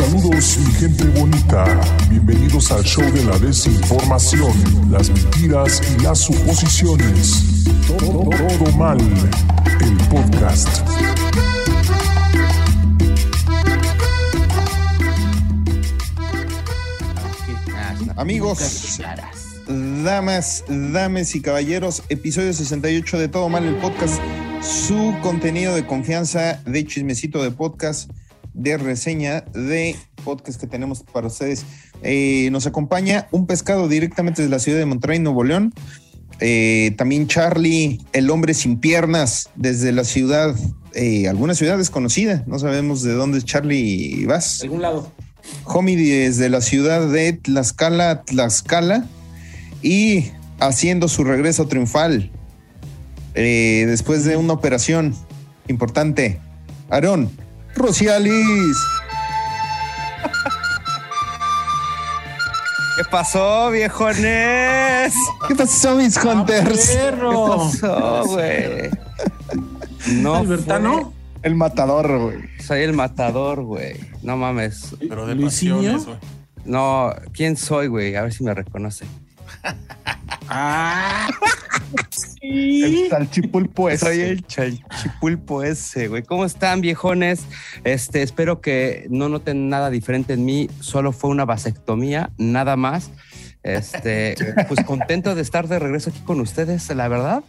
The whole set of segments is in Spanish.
Saludos mi gente bonita, bienvenidos al show de la desinformación, las mentiras y las suposiciones. Todo, mal, el podcast. Amigos, damas, dames y caballeros, episodio 68 de Todo Mal el Podcast, su contenido de confianza de chismecito de podcast, de reseña de podcast que tenemos para ustedes. Eh, nos acompaña un pescado directamente de la ciudad de Monterrey, Nuevo León. Eh, también Charlie, el hombre sin piernas, desde la ciudad, eh, alguna ciudad desconocida, no sabemos de dónde es Charlie vas. algún lado. Homie desde la ciudad de Tlaxcala, Tlaxcala, y haciendo su regreso triunfal eh, después de una operación importante. Aarón, Rocialis. ¿Qué pasó, viejones? ¿Qué pasó, mis hunters? Perro. ¿Qué pasó, güey? No, Albertano. El matador, güey. soy el matador, güey. No mames. Pero de Luisinho. pasiones, güey. No, ¿quién soy, güey? A ver si me reconoce. Ah. El salchipulpo ese. Soy el chipulpo ese, güey. ¿Cómo están, viejones? Este, espero que no noten nada diferente en mí. Solo fue una vasectomía, nada más. Este, pues contento de estar de regreso aquí con ustedes, la verdad.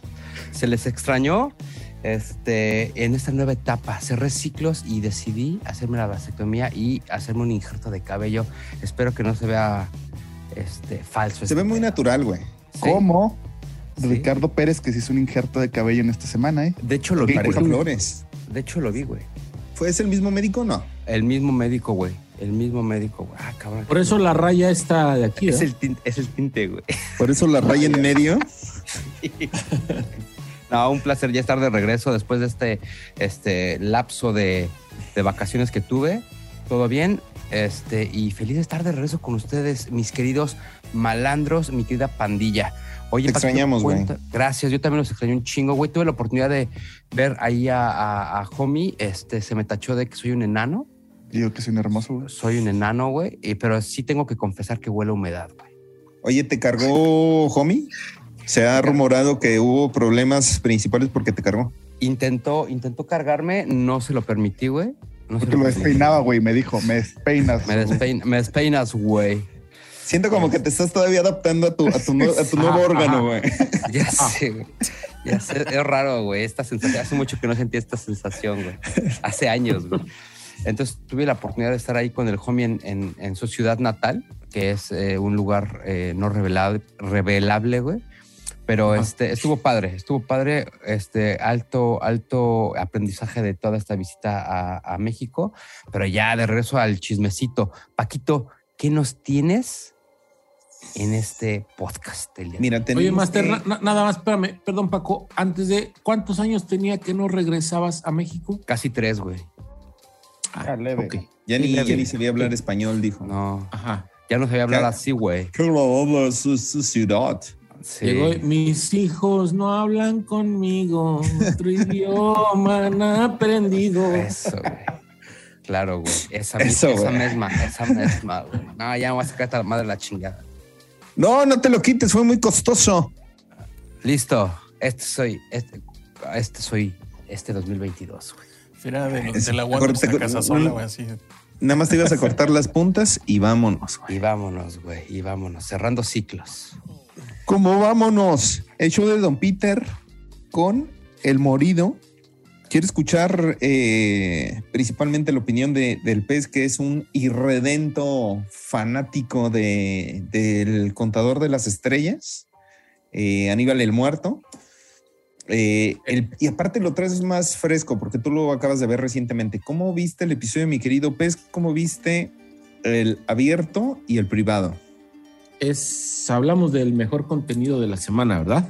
Se les extrañó. Este, en esta nueva etapa, cerré ciclos y decidí hacerme la vasectomía y hacerme un injerto de cabello. Espero que no se vea este, falso. Se este ve muy natural, güey. Sí. ¿Cómo? Sí. Ricardo Pérez, que se hizo un injerto de cabello en esta semana, ¿eh? De hecho, lo vi. Flores. De hecho, lo vi, güey. ¿Fue ese el mismo médico o no? El mismo médico, güey. El mismo médico, güey. Ah, cabrón. Por eso la raya está de aquí. es ¿eh? el tinte, es el tinte, güey. Por eso la raya en medio. No, un placer ya estar de regreso después de este, este lapso de, de vacaciones que tuve. Todo bien. Este, y feliz de estar de regreso con ustedes, mis queridos malandros, mi querida pandilla. Oye, Te extrañamos, güey. Gracias, yo también los extrañé un chingo, güey. Tuve la oportunidad de ver ahí a, a, a Homie. Este, se me tachó de que soy un enano. Digo que soy un hermoso, güey. Soy un enano, güey. Pero sí tengo que confesar que huele a humedad, güey. Oye, ¿te cargó Homie? Se ha rumorado que hubo problemas principales porque te cargó. Intentó, intentó cargarme, no se lo permití, güey. No Porque lo permití. despeinaba, güey. Me dijo, me despeinas. Me, despein- me despeinas, güey. Siento como que te estás todavía adaptando a tu, a tu, a tu nuevo órgano, güey. Ya sé, güey. Ya sé, es raro, güey, esta sensación. Hace mucho que no sentí esta sensación, güey. Hace años, güey. Entonces tuve la oportunidad de estar ahí con el homie en, en- en su ciudad natal, que es eh, un lugar eh, no revelable, revelable, güey. Pero este, estuvo padre, estuvo padre, este, alto, alto aprendizaje de toda esta visita a, a México. Pero ya de regreso al chismecito. Paquito, ¿qué nos tienes en este podcast? del día Mira, Oye, Master, que- na- na- nada más, espérame, perdón, Paco. Antes de, ¿cuántos años tenía que no regresabas a México? Casi tres, güey. Ah, ya, ni, ya ni sabía hablar español, dijo. No, Ajá. ya no sabía hablar ¿Qué? así, güey. ¿Qué habla su, su ciudad? Sí. Llegó, mis hijos no hablan conmigo, otro idioma han aprendido. Eso, güey. Claro, güey. Esa, Eso, esa güey. misma, esa misma, güey. No, ya me voy a sacar esta madre de la chingada. No, no te lo quites, fue muy costoso. Listo. Este soy, este, este soy, este 2022, güey. Mira, de, Es- de la te- esa casa sola, güey, así. Nada más te ibas a cortar las puntas y vámonos. güey. Y vámonos, güey. Y vámonos. Cerrando ciclos. ¿Cómo vámonos? El show de Don Peter con El Morido. Quiero escuchar eh, principalmente la opinión de- del pez, que es un irredento fanático de, del contador de las estrellas, eh, Aníbal el Muerto. Eh, y aparte lo traes más fresco porque tú lo acabas de ver recientemente. ¿Cómo viste el episodio, mi querido pez? ¿Cómo viste el abierto y el privado? Es, hablamos del mejor contenido de la semana, ¿verdad?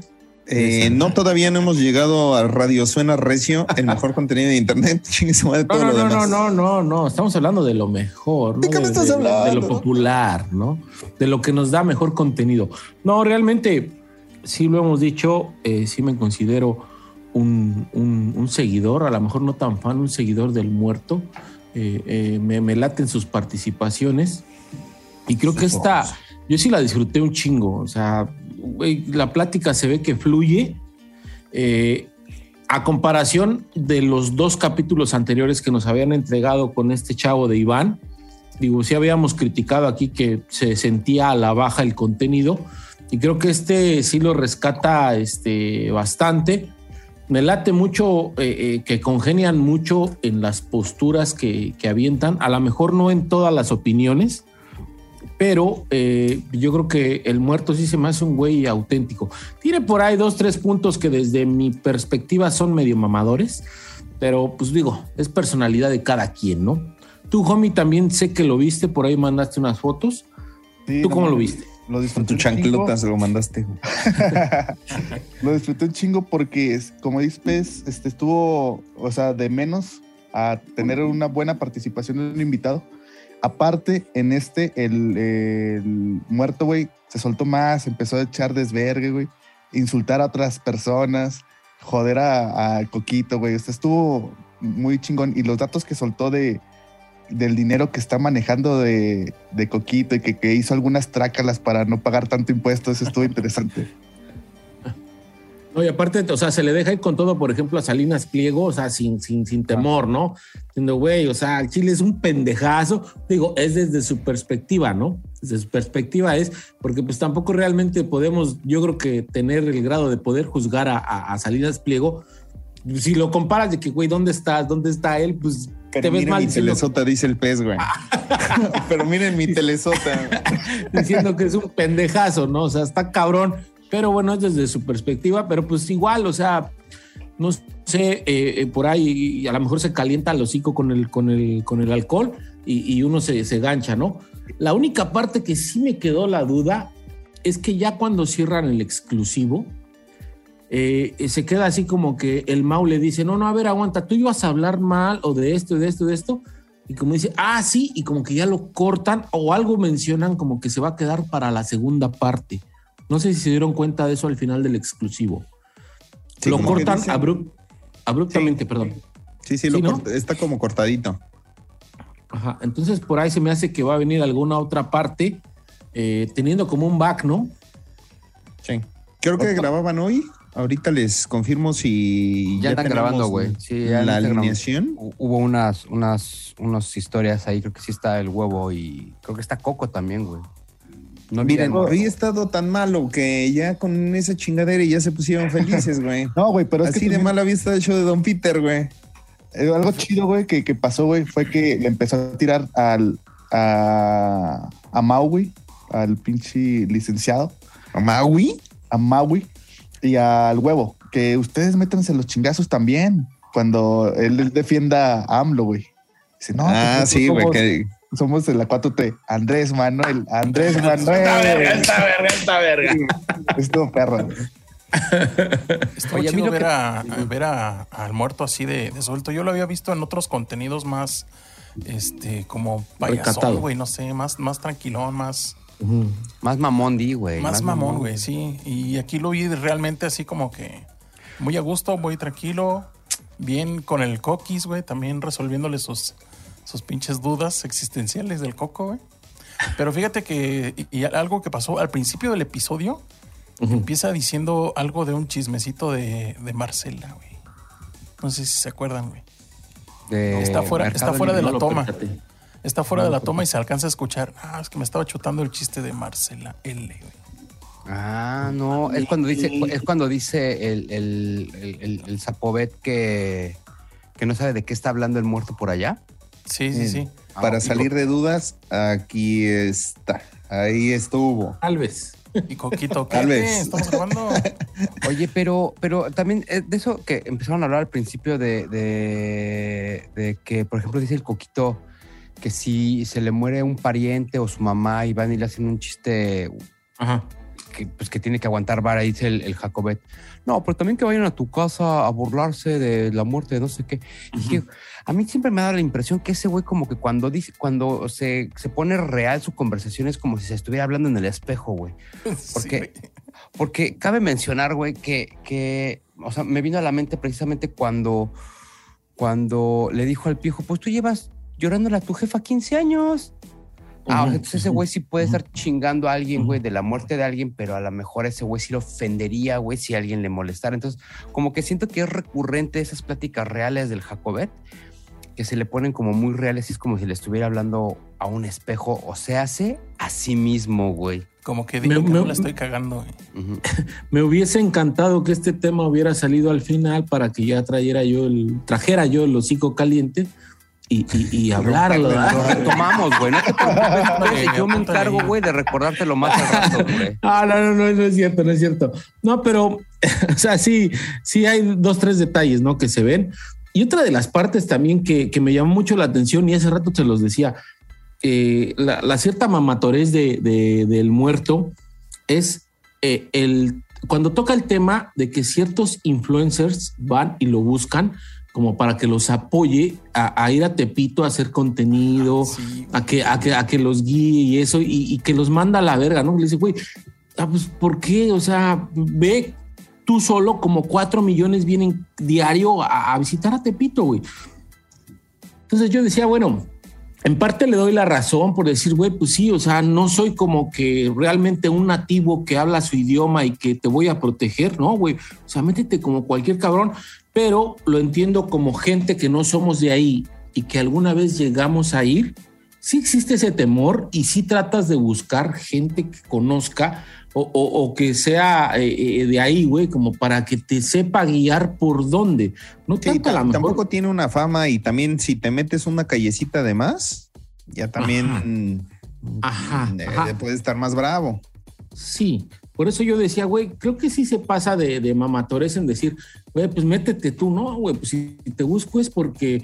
Eh, no, todavía no hemos llegado a Radio Suena Recio, el mejor contenido de internet. No, no, no, no, no, no, no. Estamos hablando de lo mejor, ¿De ¿no? qué me estás de, hablando? de lo popular, ¿no? De lo que nos da mejor contenido. No, realmente, sí lo hemos dicho, eh, sí me considero un, un- un seguidor, a lo mejor no tan fan, un seguidor del muerto. Eh, eh, me, me laten sus participaciones. Y creo que esta, yo sí la disfruté un chingo. O sea, la plática se ve que fluye. Eh, a comparación de los dos capítulos anteriores que nos habían entregado con este chavo de Iván, digo, sí habíamos criticado aquí que se sentía a la baja el contenido y creo que este sí lo rescata este, bastante. Me late mucho eh, eh, que congenian mucho en las posturas que, que avientan, a lo mejor no en todas las opiniones, pero eh, yo creo que el muerto sí se me hace un güey auténtico. Tiene por ahí dos, tres puntos que desde mi perspectiva son medio mamadores, pero pues digo, es personalidad de cada quien, ¿no? Tú, homie, también sé que lo viste, por ahí mandaste unas fotos. Sí, ¿Tú no cómo lo viste? Lo Con disfruté tu un chingo. chanclota se lo mandaste. Lo disfruté un chingo porque, como dices, este, estuvo, o sea, de menos a tener una buena participación de un invitado. Aparte, en este, el, muerto, güey, se soltó más, empezó a echar desvergue, güey, insultar a otras personas, joder a, Coquito, güey. Sea, estuvo muy chingón. Y los datos que soltó de, del dinero que está manejando de, de Coquito y que, que hizo algunas trácalas para no pagar tanto impuesto, eso estuvo interesante. No, y aparte, o sea, se le deja ir con todo, por ejemplo, a Salinas Pliego, o sea, sin, sin, sin temor, ¿no? Diciendo, güey, o sea, Chile es un pendejazo. Digo, es desde su perspectiva, ¿no? Desde su perspectiva es, porque pues tampoco realmente podemos, yo creo que tener el grado de poder juzgar a, a- a Salinas Pliego. Si lo comparas de que, güey, ¿dónde estás? ¿Dónde está él? Pues te Pero ves miren mal mi diciendo, telesota, dice el pez, güey. Pero miren mi telesota. diciendo que es un pendejazo, ¿no? O sea, está cabrón. Pero bueno, es desde su perspectiva, pero pues igual, o sea, no sé, eh, eh, por ahí a lo mejor se calienta el hocico con el, con el, con el alcohol y, uno se, se gancha, ¿no? La única parte que sí me quedó la duda es que ya cuando cierran el exclusivo, eh, se queda así como que el Mau le dice, no, no, a ver, aguanta, tú ibas a hablar mal o de esto, de esto, de esto. Y como dice, ah, sí, y como que ya lo cortan o algo mencionan como que se va a quedar para la segunda parte. No sé si se dieron cuenta de eso al final del exclusivo. Sí, lo cortan dicen- abruptamente, perdón. Sí, sí, lo Sí, ¿no? cort- está como cortadito. Ajá. Entonces por ahí se me hace que va a venir alguna otra parte eh, teniendo como un back, ¿no? Sí. Creo que grababan hoy. Ahorita les confirmo si Ya están grabando, güey. Sí, ya la alineación. Hu- Hubo unas, unas, unas historias ahí, creo que sí está el huevo y creo que está Coco también, güey. No Miren, hoy he estado tan malo que ya con esa chingadera ya se pusieron felices, güey. No, güey, pero es Así que de también- mala vista el show de Don Peter, güey. Eh, algo chido, güey, que, que pasó, güey, fue que le empezó a tirar al, a, a Maui, al pinche licenciado, ¿A Maui? a Maui y al huevo. Que ustedes métanse los chingazos también cuando él, él defienda a AMLO, güey. Dice, no, ah, pues, sí, güey. somos, que- somos de la 4T. Andrés Manuel, Andrés Esta verga, Manuel. esta verga, esta verga. Estuvo perro. güey. Estuvo Oye, a mí chido ver, que- a, ver a- al muerto así de, de suelto. Yo lo había visto en otros contenidos más, este, como payasón, güey, no sé, más, más tranquilón, más. Más mamón, di, güey. más mamón, güey, sí. Y aquí lo vi realmente así como que muy a gusto, muy tranquilo, bien con el coquis, güey, también resolviéndole sus, sus pinches dudas existenciales del coco, güey. Pero fíjate que, y, y algo que pasó al principio del episodio, empieza diciendo algo de un chismecito de, de Marcela, güey. No sé si se acuerdan, güey. De Está fuera- está fuera de la toma. Está fuera No, de la toma y se alcanza a escuchar. Ah, es que me estaba chutando el chiste de Marcela L, güey. Ah, no, es cuando dice, es cuando dice el, el, el, el- el Zapobet que, que no sabe de qué está hablando el muerto por allá. Sí, sí, sí. Para Ah, salir de dudas, aquí está. Ahí estuvo. Tal vez. Y Coquito, ¿qué? Tal vez. Estamos grabando. Oye, pero, pero también eh, de eso que empezaron a hablar al principio de, de, de que, por ejemplo, dice el Coquito que si se le muere un pariente o su mamá y van y le hacen un chiste Ajá. Que, pues, que tiene que aguantar vara, dice el, el Jacobet. No, pero también que vayan a tu casa a burlarse de la muerte de no sé qué. Y dije, a mí siempre me da la impresión que ese güey como que cuando dice, cuando se, se pone real su conversación es como si se estuviera hablando en el espejo, güey. ¿Por Sí, qué? güey. Porque cabe mencionar, güey, que, que, o sea, me vino a la mente precisamente cuando, cuando le dijo al piojo, pues tú llevas, llorándole a tu jefa 15 años. Ah, entonces ese güey sí puede estar chingando a alguien, güey, de la muerte de alguien, pero a lo mejor ese güey sí lo ofendería, güey, si alguien le molestara. Entonces, como que siento que es recurrente esas pláticas reales del Jacobet, que se le ponen como muy reales y es como si le estuviera hablando a un espejo o se hace a sí mismo, güey. Como que digo Me- que me- no la estoy cagando. güey. Ujú. Me hubiese encantado que este tema hubiera salido al final para que ya trajera yo el, trajera yo el hocico caliente y, y, y hablarlo. Retomamos, güey. No te preocupes, Yo me encargo, güey, de recordártelo más al rato, güey. Ah, no, no, no, no es cierto, no es cierto. No, pero, o sea, sí, sí hay dos, tres detalles, ¿no? Que se ven. Y otra de las partes también que, que me llamó mucho la atención, y hace rato se los decía, eh, la, la cierta mamatorez de, de- del muerto es eh, el cuando toca el tema de que ciertos influencers van y lo buscan como para que los apoye a, a ir a Tepito a hacer contenido, Sí, a que, a que, a que los guíe y eso, y, y que los manda a la verga, ¿no? Le dice, güey, ah, pues, ¿por qué? O sea, ve tú solo, como cuatro millones vienen diario a, a visitar a Tepito, güey. Entonces yo decía, bueno, en parte le doy la razón por decir, güey, pues sí, o sea, no soy como que realmente un nativo que habla su idioma y que te voy a proteger, ¿no, güey? O sea, métete como cualquier cabrón, pero lo entiendo como gente que no somos de ahí y que alguna vez llegamos a ir. Sí existe ese temor y sí tratas de buscar gente que conozca o, o- o que sea eh, eh, de ahí, güey, como para que te sepa guiar por dónde. No Sí, tanto la tampoco tiene una fama y también si te metes una callecita de más, ya también Ajá, eh, ajá. puede estar más bravo. Sí, por eso yo decía, güey, creo que sí se pasa de, de mamatores en decir, güey, pues métete tú, ¿no? Güey, pues si te busco es porque,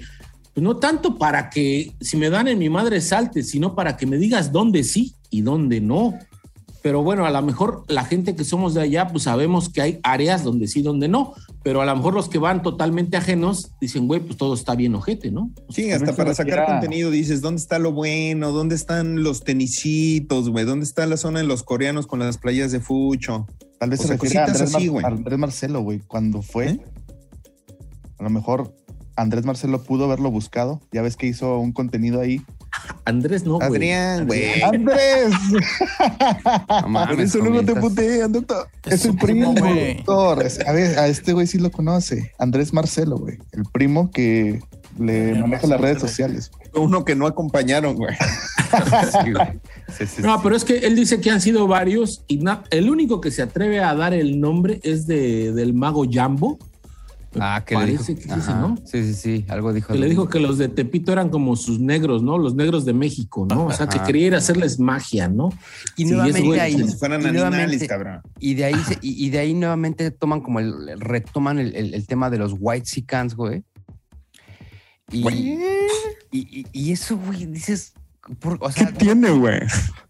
pues no tanto para que si me dan en mi madre salte, sino para que me digas dónde sí y dónde no. Pero bueno, a lo mejor la gente que somos de allá, pues sabemos que hay áreas donde sí, donde no. Pero a lo mejor los que van totalmente ajenos dicen, güey, pues todo está bien ojete, ¿no? Sí, Pero hasta para sacar quiera- contenido dices, ¿dónde está lo bueno? ¿Dónde están los tenisitos, güey? ¿Dónde está la zona de los coreanos con las playas de Fucho? Tal vez O se refiere a Andrés, así, Mar-. Andrés Marcelo, güey, cuando fue. ¿Eh? A lo mejor Andrés Marcelo pudo haberlo buscado. Ya ves que hizo un contenido ahí. Andrés no, güey. Adrián, güey. ¡Andrés! No mames, Por eso luego te putean, doctor. Es el primo, güey. doctor. A ver, a este güey sí lo conoce. Andrés Marcelo, güey. El primo que le maneja las redes sociales. Uno que no acompañaron, güey. Sí, güey. Sí, sí, No, sí. pero es que él dice que han sido varios y na- el único que se atreve a dar el nombre es de, del mago Jambo. Ah, que le dijo. Que dice. ¿no? Sí, sí, sí. Algo dijo. Que le dijo que los de Tepito eran como sus negros, ¿no? Los negros de México, ¿no? O sea, que Ajá. quería ir a hacerles magia, ¿no? Y Sí, nuevamente güey, ahí. Si fueran y animales, nuevamente- cabrón. Y de ahí, se- y, y de ahí nuevamente toman como el, retoman el, el- el tema de los white sicans, güey. Y, y, y- y eso, güey, dices, por- o sea, tiene, güey?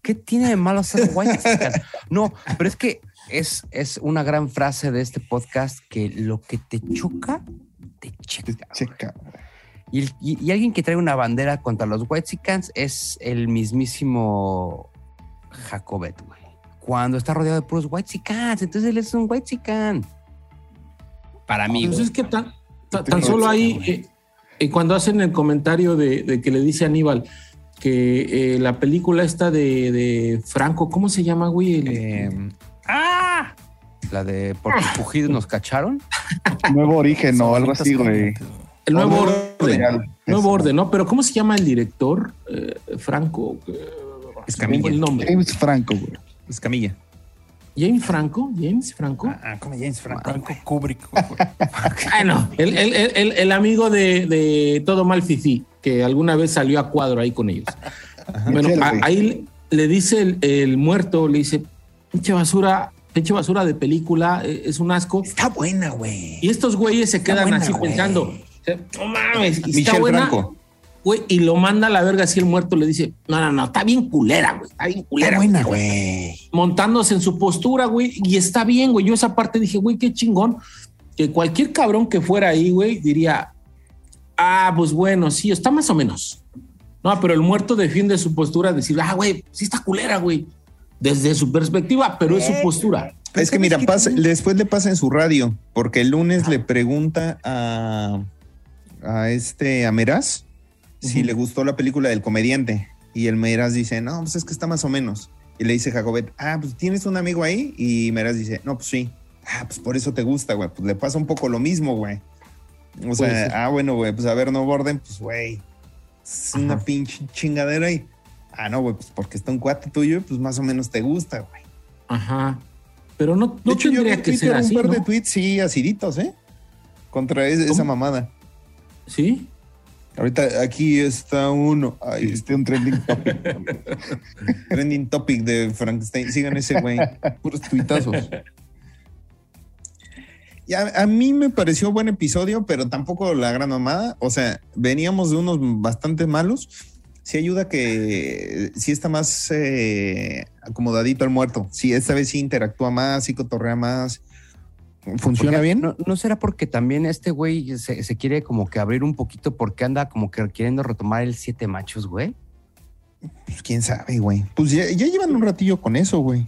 ¿qué tiene de malo ser white chican? No, pero es que es, es una gran frase de este podcast que lo que te choca, te checa. Te Checa. Y, el- y- y alguien que trae una bandera contra los white chicans es el mismísimo Jacobet, güey. Cuando está rodeado de puros white chicans, entonces él es un white chican. Para mí, Pues güey. es que tan, tan- tan solo ahí, eh, eh, cuando hacen el comentario de, de que le dice a Aníbal que eh, la película esta de, de Franco, ¿cómo se llama, güey? El- Eh, ¡Ah! La de por fugidos nos cacharon. Nuevo origen o algo así, güey. el nuevo orden. Real. Nuevo Eso. orden, ¿no? Pero ¿cómo se llama el director? Eh, Franco. eh, Escamilla. el nombre. James Franco, güey. Escamilla. James Franco, James Franco. Ah, como James Franco. Franco Kubrick. Bueno, el, el- el- amigo de, de Todo Mal Fifi, que alguna vez salió a cuadro ahí con ellos. Bueno, a- ahí le dice el, el muerto, le dice, pinche basura, pinche basura de película, eh, es un asco. Está buena, güey. Y estos güeyes se quedan buena, así güey. pensando, no mames, y está Michelle buena. Franco. Güey, y lo manda a la verga así el muerto le dice, no, no, no, está bien culera, güey, está bien culera. Está buena, güey. montándose en su postura, güey, y está bien, güey. Yo esa parte dije, güey, qué chingón. Que cualquier cabrón que fuera ahí, güey, diría, ah, pues bueno, sí, está más o menos. No, pero el muerto defiende su postura, decir, ah, güey, sí está culera, güey. Desde su perspectiva, pero es su postura. Es que mira, pasa- después le pasa en su radio, porque el lunes le pregunta a, a este, a Meraz, si le gustó la película del comediante. Y el Meras dice, no, pues es que está más o menos. Y le dice Jacobet, ah, pues tienes un amigo ahí. Y Meras dice, no, pues sí. Ah, pues por eso te gusta, güey. Pues le pasa un poco lo mismo, güey. O sea, ser. ah, bueno, güey, pues a ver, no borden, pues, güey. Es una pinche chingadera ahí. Ah, no, güey, pues porque está un cuate tuyo, pues más o menos te gusta, güey. Ajá. Pero no, De no hecho, yo vi tendría en que Twitter ser así, un par ¿no? de tweets, sí, aciditos, ¿eh? Contra es- esa mamada. Sí. Ahorita aquí está uno. Ay, Este un trending topic. trending topic de Frankenstein. Sigan ese güey. Puros tuitazos. Y a, a mí me pareció buen episodio, pero tampoco la gran mamada. O sea, veníamos de unos bastante malos. Sí ayuda que sí está más eh, acomodadito el muerto. Sí, esta vez sí interactúa más, sí cotorrea más. ¿Funciona Porque bien? No, no será porque también este güey se, se quiere como que abrir un poquito porque anda como que queriendo retomar el siete machos, güey. Pues quién sabe, güey. Pues ya, ya llevan un ratillo con eso, güey.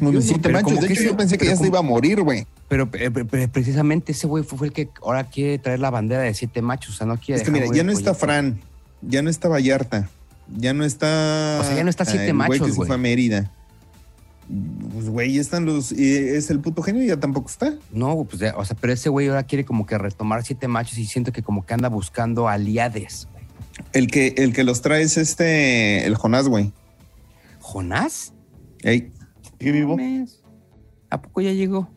Los Yo- siete machos. De hecho, yo pensé que ya se iba a morir, güey. Pero, eh, pre- pre- precisamente ese güey fue, fue el que ahora quiere traer la bandera de siete machos. O sea, no quiere. Es que mira, ya no está. Fran, ya no está Vallarta, ya no está. O sea, ya no está Siete el güey Machos, que se güey. fue a Mérida. Pues, güey, ya están los. y es el puto genio, ya tampoco está. No, pues, ya, o sea, pero ese güey ahora quiere como que retomar siete machos y siento que como que anda buscando aliades. güey. El que, el que los trae es este. El Jonás, güey. ¿Jonás? Ey, ¿Sigue vivo? Mames. ¿A poco ya llegó?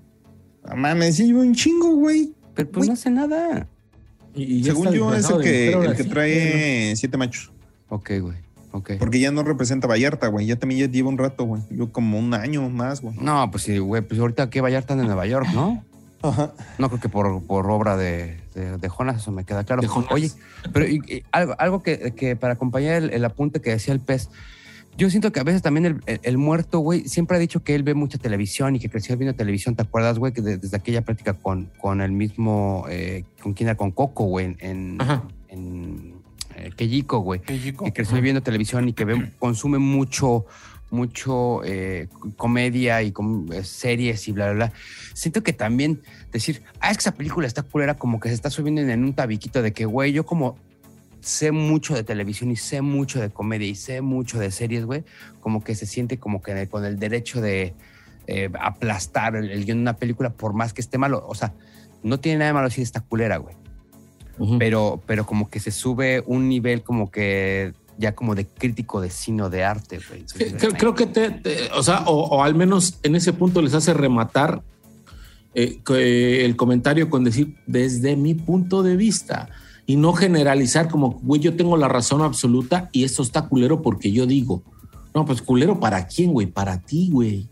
mames, sí, lleva un chingo, güey. Pero pues Güey. no hace nada. Y- Según yo, es el que, el que trae siete machos. Ok, güey. Ok. Porque ya no representa Vallarta, güey. Ya también ya lleva un rato, güey. Yo como un año más, güey. No, pues sí, güey, pues ahorita que Vallarta en Nueva York, ¿no? Ajá. No creo que por, por obra de, de, de Jonas, eso me queda claro. De Jonas. Oye, pero y- y algo, algo que, que para acompañar el, el apunte que decía el pez, yo siento que a veces también el, el- el muerto, güey, siempre ha dicho que él ve mucha televisión y que creció viendo televisión. ¿Te acuerdas, güey? Que de- desde aquella práctica con, con el mismo, eh, con quién era, con Coco, güey, en, en eh, Keiko, güey que creció viendo televisión y que ve- consume mucho, mucho eh, comedia y com- eh, series y bla, bla, bla. Siento que también decir, ah, es que esa película está culera, como que se está subiendo en un tabiquito de que, güey, yo como sé mucho de televisión y sé mucho de comedia y sé mucho de series, güey, como que se siente como que con el derecho de eh, aplastar el, el guion de una película por más que esté malo. O sea, no tiene nada de malo si está culera, güey pero, pero como que se sube un nivel como que ya como de crítico de cine o de arte, güey. Sí, Creo, creo que te, te- o sea, o, o al menos en ese punto les hace rematar eh, que el comentario con decir desde mi punto de vista y no generalizar como, güey, yo tengo la razón absoluta y esto está culero porque yo digo. No, pues culero para quién, güey, para ti, güey.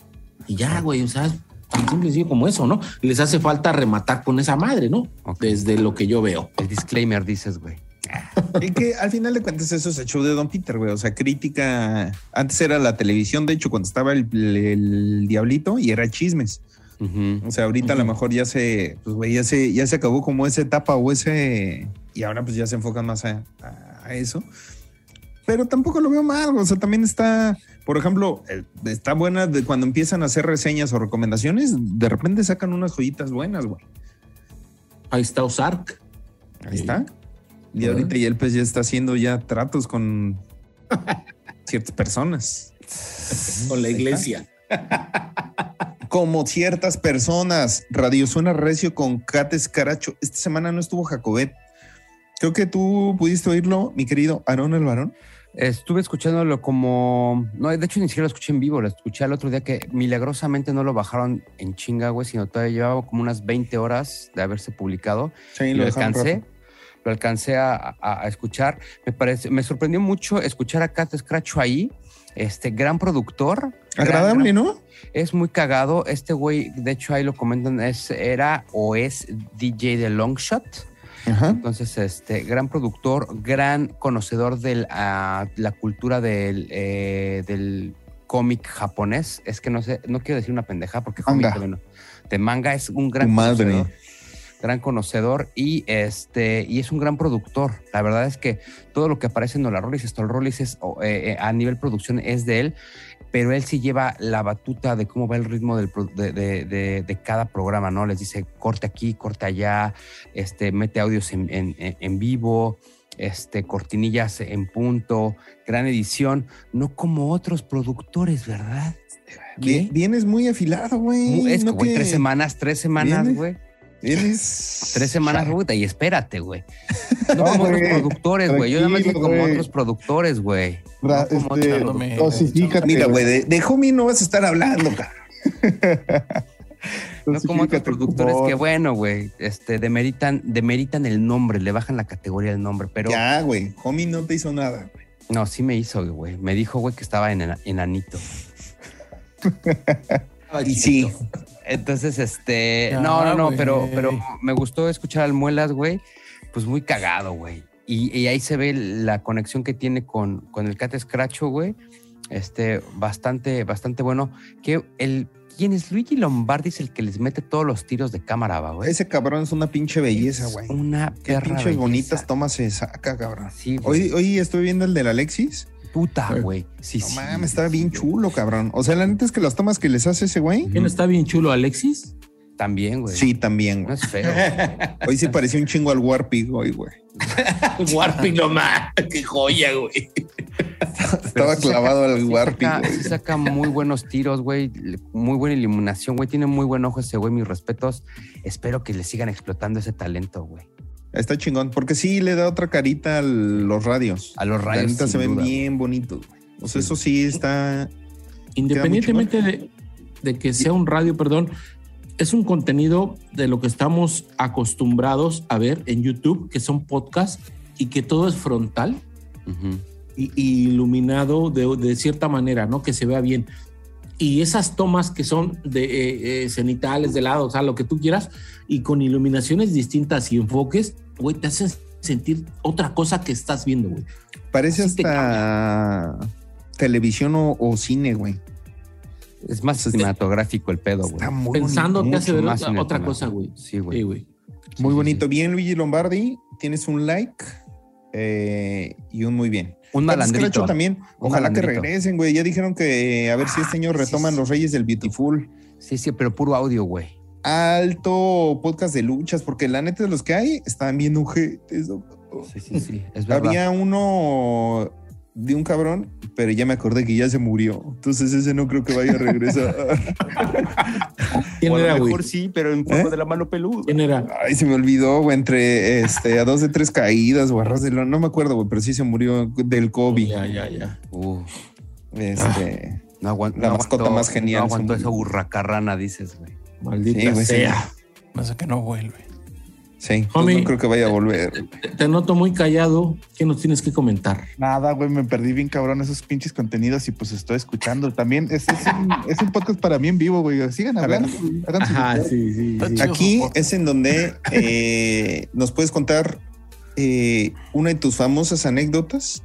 Y ya, güey, o sea, es tan simple como eso, ¿no? Les hace falta rematar con esa madre, ¿no? Desde lo que yo veo. El disclaimer dices, güey. Y que al final de cuentas eso es el show de Don Peter, güey. O sea, crítica. Antes era la televisión, de hecho, cuando estaba el, el diablito y era chismes. O sea, ahorita a lo mejor ya se, pues güey, ya se, ya se acabó como esa etapa o ese, y ahora pues ya se enfocan más a, eso. Pero tampoco lo veo mal, o sea, también está, por ejemplo, está buena de cuando empiezan a hacer reseñas o recomendaciones, de repente sacan unas joyitas buenas, güey. Ahí está Ozark. Ahí Sí. está. Y Ajá. ahorita ya pues ya está haciendo ya tratos con ciertas personas. Con la iglesia. Como ciertas personas. Radio Suena Recio con Cates Caracho. Esta semana no estuvo Jacobet. Creo que tú pudiste oírlo, mi querido Aarón el varón. Estuve escuchándolo como. No, de hecho, ni siquiera lo escuché en vivo. Lo escuché el otro día que milagrosamente no lo bajaron en chinga, güey, sino todavía llevaba como unas 20 horas de haberse publicado. Sí, y lo alcancé. Lo alcancé a, a- a escuchar. Me parece, me sorprendió mucho escuchar a Cat Scratcho ahí. Este gran productor. gran- Agradable, gran- ¿no? Es muy cagado. Este güey, de hecho, ahí lo comentan, es, era o es DJ de Longshot. Ajá. Entonces, este, gran productor, gran conocedor de la cultura del, eh, del cómic japonés. Es que no sé, no quiero decir una pendeja porque cómic Manga. no. de manga es un gran madre. conocedor, gran conocedor y este y es un gran productor. La verdad es que todo lo que aparece en Nola Rollis, Stoll Rollis es eh, eh, a nivel producción es de él, pero él sí lleva la batuta de cómo va el ritmo del de, de- de- de cada programa, ¿no? Les dice corte aquí, corte allá, este, mete audios en, en- vivo, este, cortinillas en punto, gran edición, no como otros productores, ¿verdad? Vienes muy afilado, güey. Es que, No güey, te- tres semanas, tres semanas, güey. Tres semanas, puta, y espérate, güey. No No, como otros güey, productores, güey. Yo nada más como otros productores, güey. No como este, otros me- Mira, güey, de, de homie no vas a estar hablando, cara. No como otros productores que, bueno, güey, este, demeritan, demeritan el nombre, le bajan la categoría del nombre, pero Ya, güey. Homie no te hizo nada, güey. no, sí me hizo, güey. Me dijo, güey, que estaba en ena- enanito. Y sí. Entonces, este, Ya, no, no, no, pero, pero me gustó escuchar al Muelas, güey, pues muy cagado, güey. Y, y ahí se ve la conexión que tiene con, con el Cat Scratcho, güey. Este, bastante, bastante bueno. Que el, ¿quién es? Luigi Lombardi es el que les mete todos los tiros de cámara, güey. Ese cabrón es una pinche belleza, güey. Una Qué perra pinches belleza. bonitas tomas se saca, cabrón. Sí, güey. Hoy, hoy estoy viendo el del Alexis. Puta, güey. Sí, No sí. mames, está bien sí, chulo, cabrón. O sea, la neta es que las tomas que les hace ese güey. ¿Quién está bien chulo, Alexis? También, güey. Sí, también, No güey. es feo. Hoy sí parecía un chingo al Warpig hoy, güey. Warping nomás. Qué joya, güey. Estaba sí clavado al Sí Warpig, saca, güey. sí saca muy buenos tiros, güey. Muy buena iluminación, güey. Tiene muy buen ojo ese güey. Mis respetos. Espero que le sigan explotando ese talento, güey. Está chingón, porque sí le da otra carita a los radios. A los La neta sin se ven duda, bien bonitos. O sea, Sí. eso sí está. Independientemente de, de que sea un radio, perdón, es un contenido de lo que estamos acostumbrados a ver en YouTube, que son podcasts y que todo es frontal y, y iluminado de, de cierta manera, ¿no? Que se vea bien. Y esas tomas que son de eh, eh, cenitales, de lado, o sea, lo que tú quieras, y con iluminaciones distintas y enfoques, güey, te hacen sentir otra cosa que estás viendo, güey. Parece Así te hasta televisión o, o cine, güey. Es más cinematográfico el pedo, güey. Está muy Pensando te bonito. hace ver más otra, cosa, güey. Sí, güey. güey. Sí, Muy sí, bonito. sí. Bien, Luigi Lombardi. Tienes un like eh, y un muy bien. Un malandrito. También. Ojalá que regresen, güey. Ya dijeron que a ver si este año retoman los Reyes del Beautiful. Sí, sí, pero puro audio, güey. Alto podcast de luchas, porque la neta de los que hay están bien ojetes. Sí, sí, sí. Es verdad. Había uno de un cabrón, pero ya me acordé que ya se murió. Entonces ese no creo que vaya a regresar. ¿Quién O a lo era, güey? mejor sí, pero en forma ¿Eh? de la mano peluda. ¿Quién era? Ay, se me olvidó, güey, entre este, a dos de tres caídas o a ras de lo- No me acuerdo, güey, pero sí se murió del COVID. Ya, ya, ya. Este, no aguanto. La no mascota aguanto- más genial, No aguanto esa burracarrana, dices, güey. Maldita Sí, güey, sí. sea. No sé que no vuelve. Sí, pues Homie. no creo que vaya a volver. Te, te noto muy callado. ¿Qué nos tienes que comentar? Nada, güey, me perdí bien cabrón esos pinches contenidos y pues estoy escuchando. También es, es, un, es un podcast para mí en vivo, güey. Sigan hablando. hagan Ajá, sí, sí. Aquí es en donde eh, nos puedes contar eh, una de tus famosas anécdotas.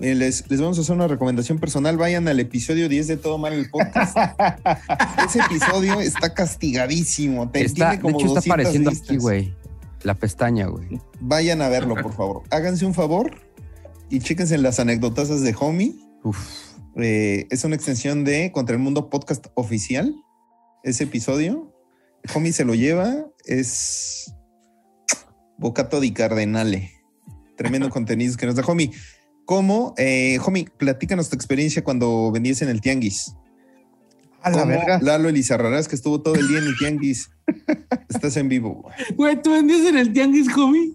Eh, les, les vamos a hacer una recomendación personal. Vayan al episodio 10 de Todo Mal el Podcast. Ese episodio está castigadísimo. Te Está, tiene de como hecho, está 200 apareciendo vistas. aquí, güey. La pestaña, güey. Vayan a verlo, por favor. Háganse un favor y chéquense las anécdotas de Homie. Uf. Eh, es una extensión de Contra el Mundo Podcast Oficial. Ese episodio. Homie se lo lleva. Es Bocato di Cardenale. Tremendo contenido que nos da Homie. ¿Cómo? Eh, Homie, platícanos tu experiencia cuando vendías en el Tianguis. A la ¿Cómo verga. Lalo Elizarrarás, que estuvo todo el día en el Tianguis. Estás en vivo. güey. Güey, ¿tú vendías en el tianguis, homie?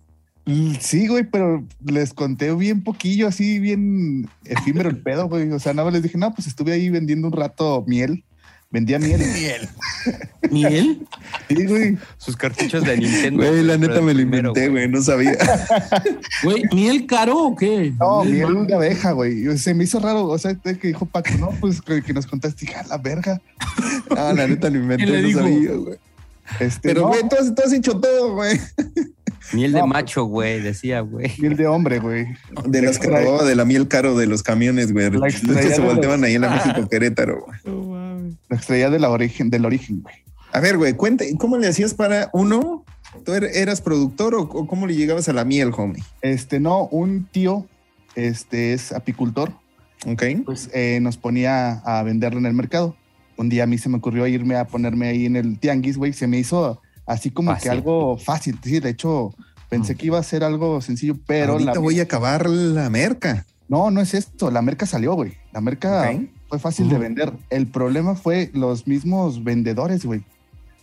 Sí, güey, pero les conté bien poquillo, así bien efímero el pedo, güey. O sea, nada más les dije, no, pues estuve ahí vendiendo un rato miel. Vendía miel. Miel. ¿Miel? Sí, güey. Sus cartuchos de Nintendo. Güey, la neta me lo inventé, güey. No sabía. Güey, ¿miel caro o qué? No, Miel de abeja, güey. Se me hizo raro. O sea, que dijo Paco, no, pues que, nos contaste, dije, a la verga. Ah, la neta lo inventé. ¿Quién le No dijo? sabía, güey. Este, Pero, no, güey, tú has, tú has hecho todo, güey. Miel de No, macho, güey, decía, güey. miel de hombre, güey. De los que robaba de la miel caro de los camiones, güey. Los que se volteaban los- ahí en la México Querétaro, güey. La estrella de la origen, del origen, güey. A ver, güey, cuente, ¿cómo le hacías para uno? ¿Tú er- eras productor o, o cómo le llegabas a la miel, homie? Este, no, un tío, este, es apicultor, Ok. pues eh, nos ponía a venderlo en el mercado. Un día a mí se me ocurrió irme a ponerme ahí en el tianguis, güey. Se me hizo así como Fácil. que algo fácil. Sí, de hecho, Pensé que iba a ser algo sencillo, pero Ahorita la voy a acabar la merca. No, no es esto. La merca salió, güey. La merca fue fácil de vender. El problema fue los mismos vendedores, güey.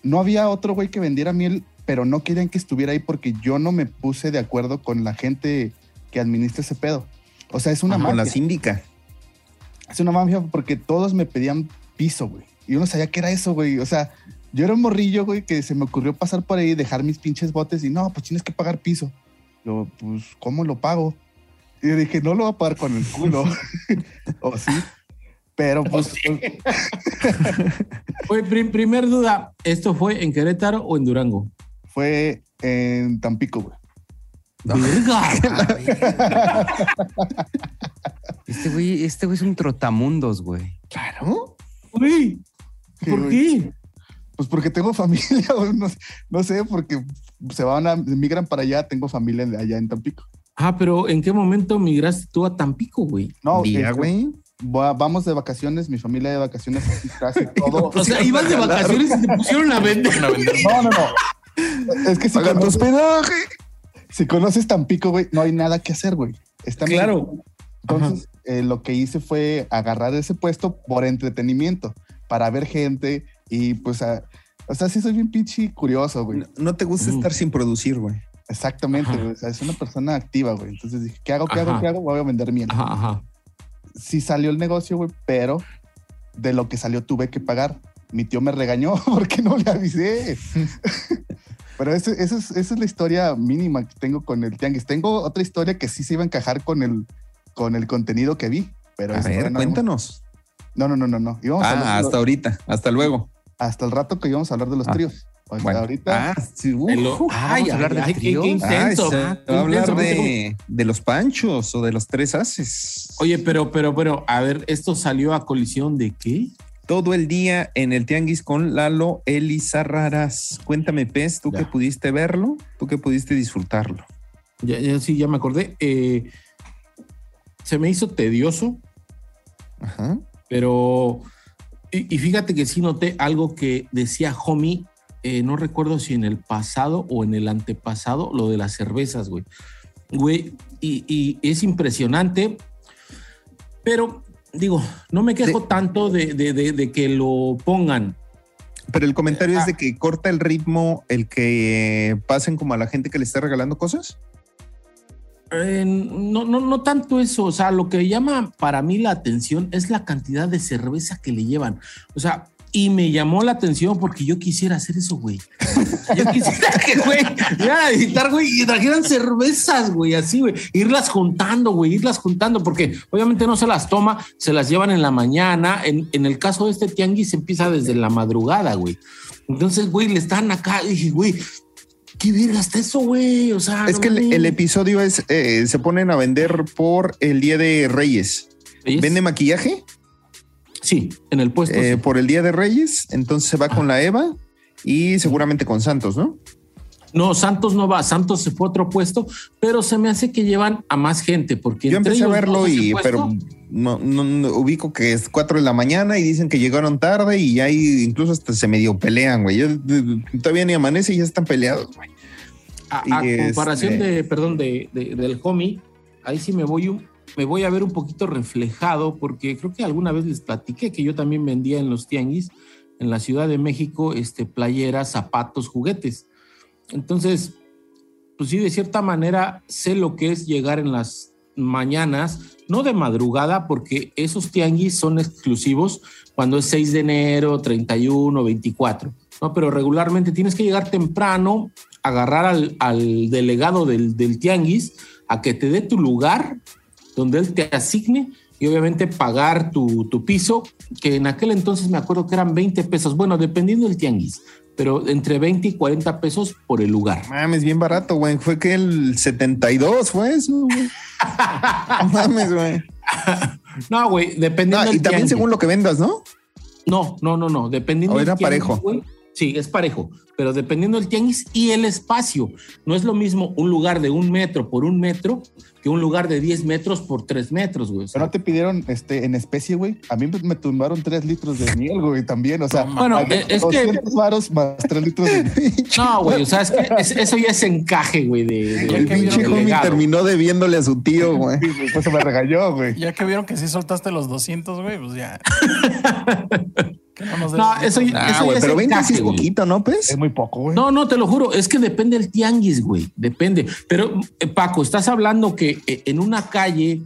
No había otro güey que vendiera miel, pero no querían que estuviera ahí porque yo no me puse de acuerdo con la gente que administra ese pedo. O sea, es una Con la mafia. síndica. Es una mafia porque todos me pedían piso, güey. Y yo no sabía qué era eso, güey. O sea, yo era un morrillo, güey, que se me ocurrió pasar por ahí, dejar mis pinches botes y no, pues tienes que pagar piso. Yo, pues, ¿cómo lo pago? Y yo dije, no lo voy a pagar con el culo. o sí. Pero pues, Fue prim- primer duda, ¿esto fue en Querétaro o en Durango? fue en Tampico, güey. Verga. Este güey, este güey es un trotamundos, güey. Claro. ¿Qué, ¿Por qué? Pues porque tengo familia. No, no sé, porque se van a, migran para allá, tengo familia de allá en Tampico. Ah, pero ¿en qué momento migraste tú a Tampico, güey? No, Día, este, güey. va- vamos de vacaciones, mi familia de vacaciones aquí traje todo. O sea, ibas de vacaciones y te pusieron a vender. No, no, no. Es que si Paga tu conoces, hospedaje. si conoces Tampico, güey, no hay nada que hacer, güey. Está bien. Claro. Entonces, eh, lo que hice fue agarrar ese puesto por entretenimiento, para ver gente y pues, a- o sea, sí soy bien pinche curioso, güey. No, no te gusta Mm. estar sin producir, güey. Exactamente, güey. O sea, es una persona activa, güey. Entonces dije, ¿qué hago? ¿Qué hago? Ajá. ¿Qué hago? Voy a vender miel. Ajá, ajá. Sí salió el negocio, güey, pero de lo que salió tuve que pagar. Mi tío me regañó porque no le avisé. pero ese- esa es, esa es la historia mínima que tengo con el tianguis. Tengo otra historia que sí se iba a encajar con el, con el contenido que vi. Pero A ver, cuéntanos. No, no, no, no, no. Íbamos a hablar Ah, hasta los- ahorita. Hasta luego. hasta el rato que íbamos a hablar de los Ah, tríos. Hasta Bueno. ahorita. Ah, sí, uh. Ah, ay, vamos a hablar ay, de qué, trío. qué intenso. se qué va a hablar intenso. de, de los panchos o de los tres haces. Oye, pero, pero, pero, a ver, ¿esto salió a colisión de qué? Todo el día en el tianguis con Lalo Elizarraras. Cuéntame, Pez, tú Ya. que pudiste verlo, tú que pudiste disfrutarlo. Ya, ya sí, ya me acordé. Eh, se me hizo tedioso, Ajá. pero. Y, y fíjate que sí noté algo que decía Homie, eh, no recuerdo si en el pasado o en el antepasado, lo de las cervezas, güey. Güey, y, y es impresionante, pero digo, no me quejo De- tanto de, de- que lo pongan. Pero el comentario Ah. es de que corta el ritmo el que pasen como a la gente que le está regalando cosas. Eh, no, no, no tanto eso, o sea, lo que llama para mí la atención es la cantidad de cerveza que le llevan. O sea, y me llamó la atención porque yo quisiera hacer eso, güey. Yo quisiera que, güey, a editar, güey, y trajeran cervezas, güey, así, güey. Irlas juntando, güey, irlas juntando, porque obviamente no se las toma, se las llevan en la mañana. En, en el caso de este tianguis empieza desde la madrugada, güey. Entonces, güey, le están acá, y dije, güey, ¿qué verga está eso, güey? O sea, es no que el, episodio es, eh, se ponen a vender por el Día de Reyes. Vende maquillaje Sí, en el puesto. eh, sí. por el Día de Reyes, entonces se va con la Eva y seguramente con Santos, ¿no? No, Santos no va, Santos se fue a otro puesto, pero se me hace que llevan a más gente, porque Yo empecé a verlo y, puesto- pero no, no- no ubico que es cuatro de la mañana y dicen que llegaron tarde y ahí incluso hasta se medio pelean, güey. Todavía ni amanece y ya están peleados, güey. a, a comparación este- de, perdón, de, de- del homie, ahí sí me voy un- me voy a ver un poquito reflejado, porque creo que alguna vez les platiqué que yo también vendía en los tianguis en la Ciudad de México, este, playeras, zapatos, juguetes. Entonces, pues sí, de cierta manera sé lo que es llegar en las mañanas, no de madrugada, porque esos tianguis son exclusivos cuando es 6 de enero, 31, 24, ¿no? Pero regularmente tienes que llegar temprano, agarrar al, al delegado del, del tianguis a que te dé tu lugar donde él te asigne y obviamente pagar tu, tu piso, que en aquel entonces me acuerdo que eran 20 pesos, bueno, dependiendo del tianguis, pero entre 20 y 40 pesos por el lugar. Mames, bien barato, güey. Fue que el 72 fue eso, güey. No Mames, güey. No, güey, dependiendo No, del y también tianguis. según lo que vendas, ¿no? No, no, no, no, dependiendo ¿O del era tianguis, parejo? güey, Sí, es parejo, pero dependiendo del tianguis y el espacio. No es lo mismo un lugar de un metro por un metro que un lugar de 10 metros por 3 metros, güey. O sea, Pero no te pidieron este, en especie, güey. A mí me tumbaron tres litros de miel, güey, también. O sea, Bueno, había eh, es que- 200 varos más tres litros de miel. no, güey, o sea, es que es- eso ya es encaje, güey, de, de- El que pinche homie terminó debiéndole a su tío, güey. Sí, Pues se me regañó, güey. Ya que vieron que sí soltaste los 200, güey, pues ya. No eso, Ah, eso güey, ya pero es 20 sí encaje, es poquito, ¿no, Es pues? muy poco, güey. No, no, te lo juro, es que depende del tianguis, güey, depende. Pero, eh, Paco, estás hablando que eh, en una calle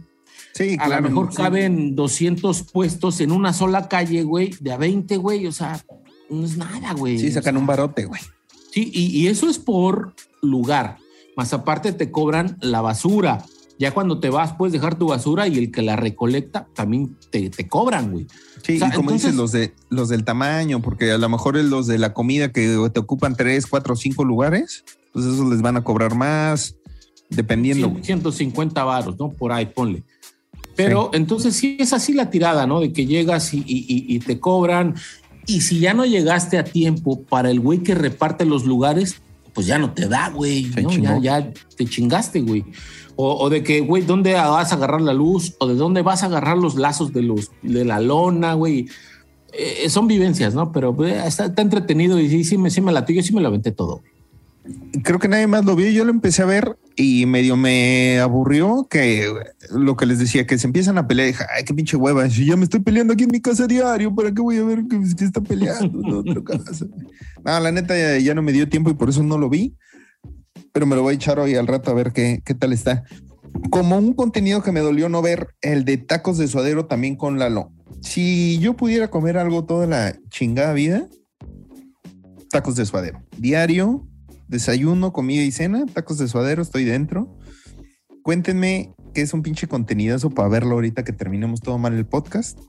Sí, a lo mejor caben 200 puestos en una sola calle, güey, de a 20, güey, o sea, no es nada, güey. Sí, O sacan sea, un barote, güey. Sí, y, y eso es por lugar. Más aparte te cobran la basura. Ya cuando te vas, puedes dejar tu basura y el que la recolecta también te, te cobran, güey. Sí, O sea, y como dices, entonces- los, de, los del tamaño, porque a lo mejor es los de la comida que te ocupan tres, cuatro, cinco lugares, pues esos les van a cobrar más, dependiendo. Cien- 150 varos, ¿no? Por ahí, ponle. Pero entonces sí es así la tirada, ¿no? De que llegas y, y- y- y te cobran. Y si ya no llegaste a tiempo para el güey que reparte los lugares, pues ya no te da, güey. ¿no? Ya, ya te chingaste, güey. O, o de que, güey, ¿dónde vas a agarrar la luz? O de dónde vas a agarrar los lazos de, los, de la lona, güey. Eh, son vivencias, ¿no? Pero eh, está, está entretenido y sí, sí me, sí me la yo sí me lo aventé todo. Creo que nadie más lo vio, yo lo empecé a ver y medio me aburrió que lo que les decía, que se empiezan a pelear, dije, ay, qué pinche hueva, si ya me estoy peleando aquí en mi casa diario, ¿para qué voy a ver que, que está peleando en otra casa? No, la neta ya, ya no me dio tiempo y por eso no lo vi, pero me lo voy a echar hoy al rato a ver qué, qué tal está. Como un contenido que me dolió no ver, el de tacos de suadero también con Lalo. Si yo pudiera comer algo toda la chingada vida, tacos de suadero. Diario, desayuno, comida y cena, tacos de suadero, estoy dentro. Cuéntenme qué es un pinche contenidazo para verlo ahorita que terminemos todo mal el podcast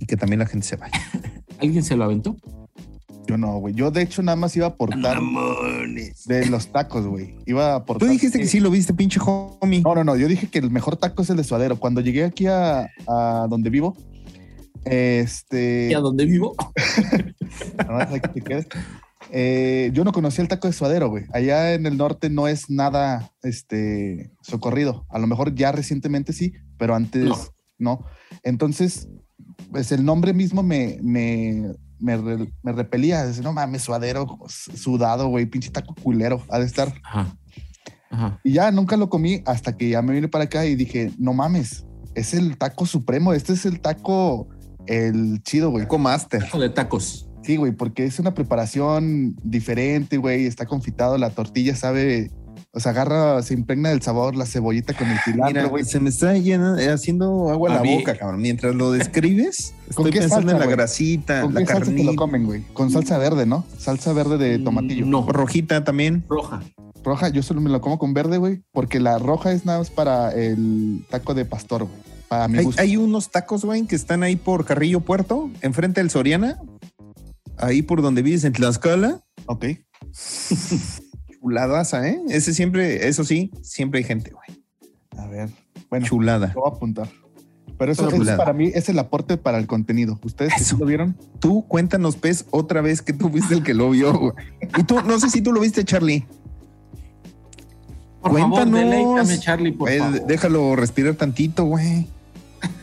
y que también la gente se vaya. ¿Alguien se lo aventó? Yo no, güey. Yo, de hecho, nada más iba a aportar de los tacos, güey. Iba aportar. Tú dijiste que sí lo viste, pinche homie. No, no, no. Yo dije que el mejor taco es el de suadero. Cuando llegué aquí a, a donde vivo, este. ¿Y a dónde vivo? Eh, yo no conocía el taco de suadero, güey. Allá en el norte no es nada este, socorrido. A lo mejor ya recientemente sí, pero antes No. no. Entonces, pues el nombre mismo me, me, me, re- me repelía. Dice, no mames, suadero, sudado, güey, pinche taco culero, ha de estar. Ajá. Ajá. Y ya nunca lo comí hasta que ya me vine para acá y dije, no mames, es el taco supremo. Este es el taco, el chido, güey. Taco Master. Taco de tacos. Sí, güey, porque es una preparación diferente, güey. Está confitado, la tortilla sabe, o sea, agarra, se impregna del sabor, la cebollita con el cilantro, Mira, güey. se me está llenando, eh, haciendo agua en Ah, la boca, cabrón. Mientras lo describes, ¿Con estoy qué pensando salsa, en la güey? grasita, ¿Con la qué salsa te lo carnita. comen, güey? Con salsa verde, ¿no? Salsa verde de tomatillo. No, Rojita también. roja. Roja, yo solo me lo como con verde, güey, porque la roja es nada más para el taco de pastor, güey. Para mi Hay, gusto. hay unos tacos, güey, que están ahí por Carrillo Puerto, enfrente del Soriana, ahí por donde vives en Tlaxcala. Ok. Chuladaza, ¿eh? Ese siempre, eso sí, siempre hay gente, güey. A ver. Bueno, Chulada. lo voy a apuntar. Pero eso, chulada. para mí es el aporte para el contenido. ¿Ustedes Eso. lo vieron? Tú cuéntanos, Pez, otra vez que tú fuiste el que lo vio, güey. Y tú, no sé si tú lo viste, Charlie. Por Cuéntanos. favor, deleítame, Charlie, por Eh, favor. déjalo respirar tantito, güey.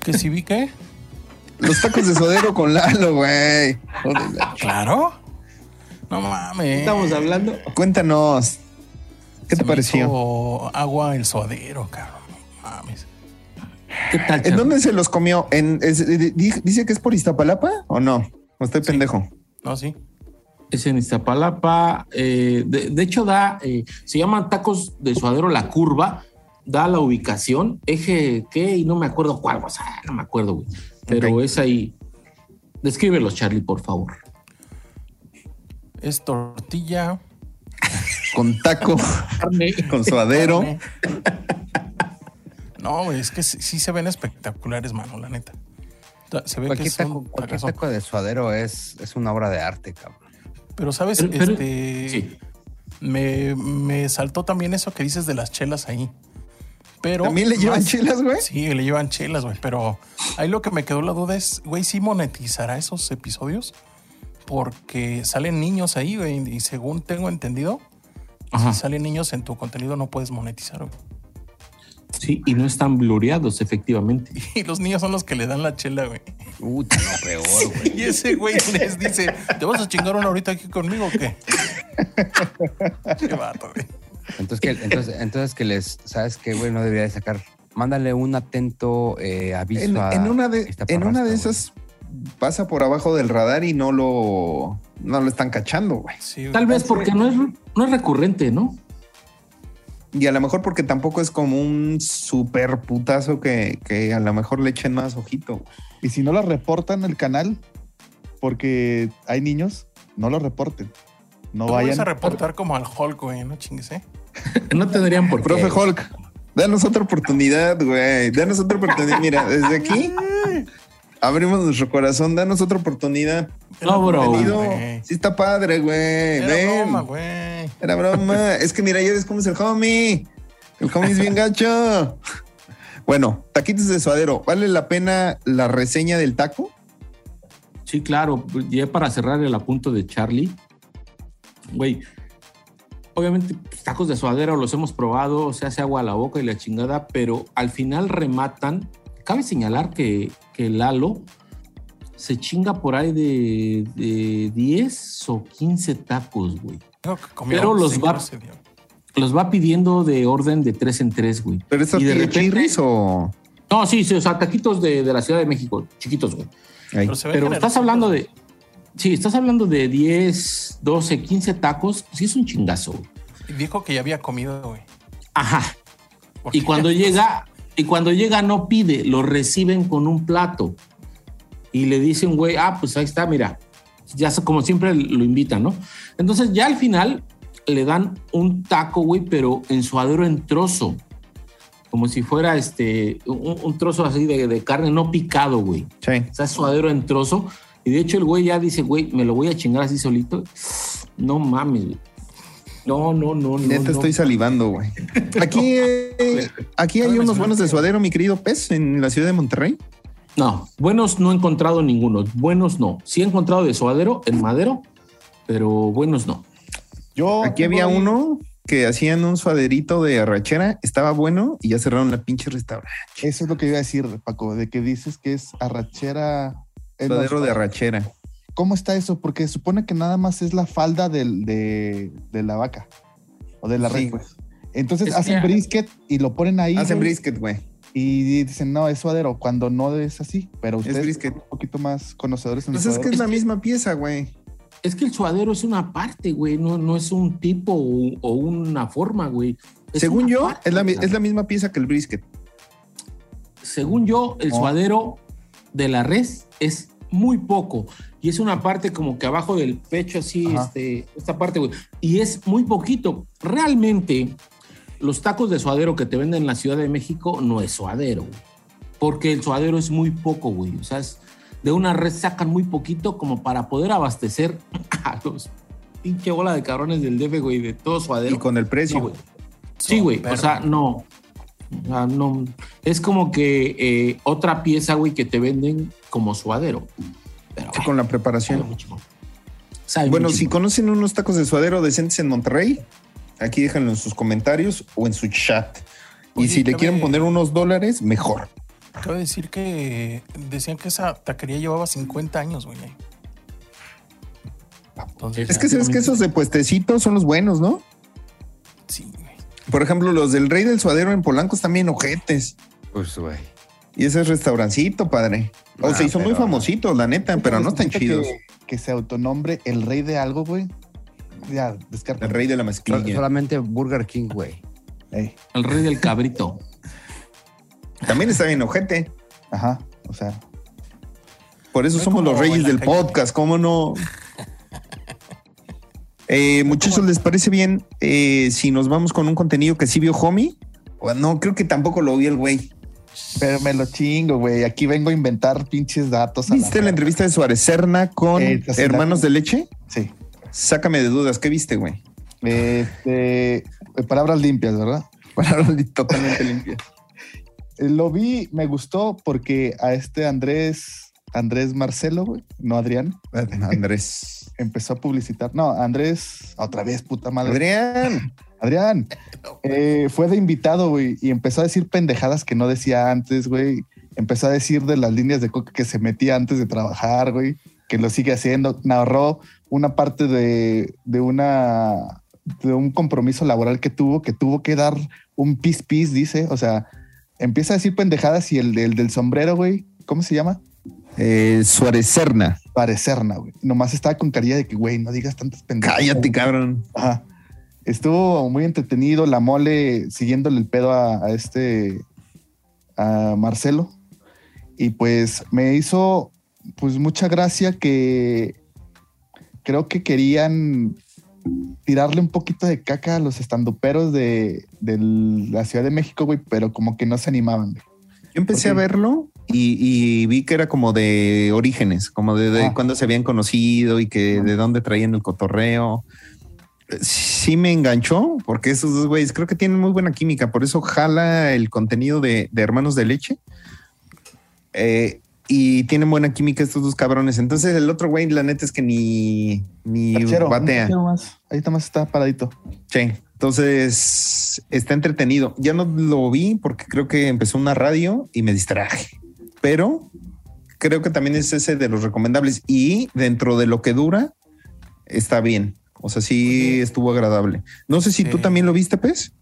¿Que si vi qué? Los tacos de sodero con Lalo, güey. Claro. No mames. Estamos hablando. Cuéntanos. ¿Qué Se te me pareció? hizo Agua el suadero, cabrón. No mames. ¿Qué tal, ¿En dónde se los comió? ¿En, es- di- dice que es por Iztapalapa o no? ¿O estoy pendejo? No, sí. Es en Iztapalapa. eh, de, de hecho, da, eh, se llaman tacos de suadero La Curva. Da la ubicación, eje qué, y no me acuerdo cuál, o sea, no me acuerdo, güey. Pero es ahí. Descríbelos, Charlie, por favor. Es tortilla. Con taco, Carne. con suadero. carne. No, güey, es que sí, sí se ven espectaculares, mano, la neta. Ta- Se ve que Cualquier es un taco, cualquier taco de suadero es, es una obra de arte, cabrón. Pero, ¿sabes? Pero- pero- este, sí. me, me saltó también eso que dices de las chelas ahí. Pero ¿También le llevan más- chelas, güey? Sí, le llevan chelas, güey. Pero ahí lo que me quedó la duda es, güey, ¿sí monetizará esos episodios? Porque salen niños ahí, güey. Y según tengo entendido, Ajá. si salen niños en tu contenido no puedes monetizar, güey. Sí, y no están blureados, efectivamente. Y los niños son los que le dan la chela, güey. Puta, no, peor, güey. Y ese güey les dice, ¿te vas a chingar una ahorita aquí conmigo o qué? Qué vato, güey. Entonces que, entonces, entonces que les, ¿sabes qué, güey? No debería de sacar. Mándale un atento eh, aviso En, a. en una de, esta en una de esas pasa por abajo del radar y no lo, no lo están cachando, güey. Sí. Tal vez porque no es, no es recurrente, ¿no? Y a lo mejor porque tampoco es como un super putazo que, que a lo mejor le echen más ojito. güey. Y si no lo reportan el canal, porque hay niños, no lo reporten. No vayas vayan. a reportar como al Hulk, güey, no chingues, ¿eh? No tendrían por qué. Profe Hulk, danos otra oportunidad, güey. Danos otra oportunidad. Mira, desde aquí abrimos nuestro corazón. Danos otra oportunidad. No, bro. Sí está padre, güey. Era Ven. broma, güey. Era broma. es que mira, ya ves cómo es el homie. El homie es bien gacho. Bueno, taquitos de suadero. ¿Vale la pena la reseña del taco? Sí, claro. Ya para cerrar el apunto de Charlie, güey. Obviamente, pues, tacos de suadero los hemos probado, se hace agua a la boca y la chingada, pero al final rematan. Cabe señalar que, que Lalo se chinga por ahí de, de 10 o 15 tacos, güey. Que comió Pero los va-. Los va pidiendo de orden de tres en tres, güey. ¿Pero es Y de repente- o...? No, sí, sí, o sea, taquitos de, de la Ciudad de México, chiquitos, güey. Ay, Pero Pero estás hablando de. Sí, estás hablando de 10, 12, 15 tacos. Sí, es un chingazo. güey. Y dijo que ya había comido, güey. Ajá. Y cuando ya- llega, y cuando llega, no pide, lo reciben con un plato. Y le dicen, güey, ah, pues ahí está, mira. Ya como siempre lo invitan, ¿no? Entonces, ya al final le dan un taco, güey, pero en suadero en trozo. Como si fuera este, un, un trozo así de, de carne no picado, güey. sí. O sea, suadero en trozo. Y de hecho el güey ya dice, güey, me lo voy a chingar así solito. No mames, güey. No, no, no, no. Neta no. estoy salivando, güey. Aquí, eh, aquí hay unos buenos de suadero, mi querido pez, en la ciudad de Monterrey. No, buenos no he encontrado ninguno. Buenos no. Sí he encontrado de suadero en madero, pero buenos no. Yo Aquí había ahí- uno que hacían un suaderito de arrachera, estaba bueno y ya cerraron la pinche restaurante. Eso es lo que iba a decir, Paco, de que dices que es arrachera. Suadero de arrachera. ¿Cómo está eso? Porque supone que nada más es la falda del- de, de la vaca o de la Sí. red, pues. Entonces Es hacen que- brisket y lo ponen ahí. Hacen güey, brisket, güey. Y dicen, no, es suadero, cuando no es así. Pero ustedes brisket. son un poquito más conocedores en el Pues es que es la misma pieza, güey. Es que el suadero es una parte, güey. No, no es un tipo o, o una forma, güey. Es Según yo, parte, es la, es misma pieza que el brisket. Según yo, el No. suadero de la res es muy poco. Y es una parte como que abajo del pecho, así, Ajá. este, esta parte, güey. Y es muy poquito. Realmente, los tacos de suadero que te venden en la Ciudad de México no es suadero, güey. Porque el suadero es muy poco, güey. O sea, es- de una res sacan muy poquito como para poder abastecer a los pinche bola de cabrones del DF, güey, de todo suadero. Y con el precio. No, güey. Sí, güey. O sea, no. O sea, no. Es como que eh, otra pieza, güey, que te venden como suadero. Pero, Sí, con la sabe preparación. Sabe Bueno, mucho. si conocen unos tacos de suadero decentes en Monterrey, aquí déjenlo en sus comentarios o en su chat. Y si le quieren poner unos dólares, mejor. Cabe decir que decían que esa taquería llevaba 50 años, güey. Entonces, Es que sabes que esos de puestecitos son los buenos, ¿no? sí, güey. Por ejemplo, los del Rey del Suadero en Polanco están bien ojetes. Pues, güey. Y ese es restaurancito, padre. O Ah, sea, y son muy famositos, la neta, pero no están chidos. Que, que se autonombre el rey de algo, güey. Ya, descarta. El Rey de la Sol- Mezclilla. solamente Burger King, güey. Ey, El rey del cabrito. También está bien ojete. Ajá, o sea, Por eso No somos los reyes del calle. podcast, ¿cómo no? Eh, muchachos, ¿les parece bien eh, si nos vamos con un contenido que sí vio Homie? No, creo que tampoco lo vi el güey. Pero me lo chingo, güey. Aquí vengo a inventar pinches datos. ¿Viste la entrevista de Suárez Serna con Eh, Hermanos de Leche? Sí. Sácame de dudas, ¿qué viste, güey? Este, eh, palabras limpias, ¿verdad? Palabras totalmente limpias. Eh, Lo vi, me gustó porque a este Andrés Andrés Marcelo, güey, no Adrián, Andrés. empezó a publicitar. No, Andrés, otra vez, puta madre. Adrián. Adrián, eh, fue de invitado, güey, y empezó a decir pendejadas que no decía antes, güey. Empezó a decir de las líneas de coca que se metía antes de trabajar, güey, que lo sigue haciendo. Narró una parte de, de una de un compromiso laboral que tuvo, que tuvo que dar un pis pis, dice. O sea, empieza a decir pendejadas y el, del- del sombrero, güey, ¿cómo se llama? Eh, Suárez Serna. Güey. Nomás estaba con carilla de que, güey, no digas tantas pendejadas. Cállate, cabrón. Ajá. Estuvo muy entretenido la mole siguiéndole el pedo a, a este a Marcelo y pues me hizo pues mucha gracia que creo que querían tirarle un poquito de caca a los estanduperos de, de la Ciudad de México, güey, pero como que no se animaban. güey. Yo empecé a verlo y, y vi que era como de orígenes, como de, de Ah. cuándo se habían conocido y que de dónde traían el cotorreo. Sí me enganchó porque esos dos güeyes creo que tienen muy buena química, por eso jala el contenido de, de Hermanos de Leche. Eh, y tienen buena química estos dos cabrones. Entonces el otro güey, la neta es que ni, ni batea. más. Ahí está más está paradito. Sí, entonces está entretenido. Ya no lo vi porque creo que empezó una radio y me distraje, pero creo que también es ese de los recomendables y dentro de lo que dura está bien. O sea, sí estuvo agradable. No sé si tú también lo viste, Pez,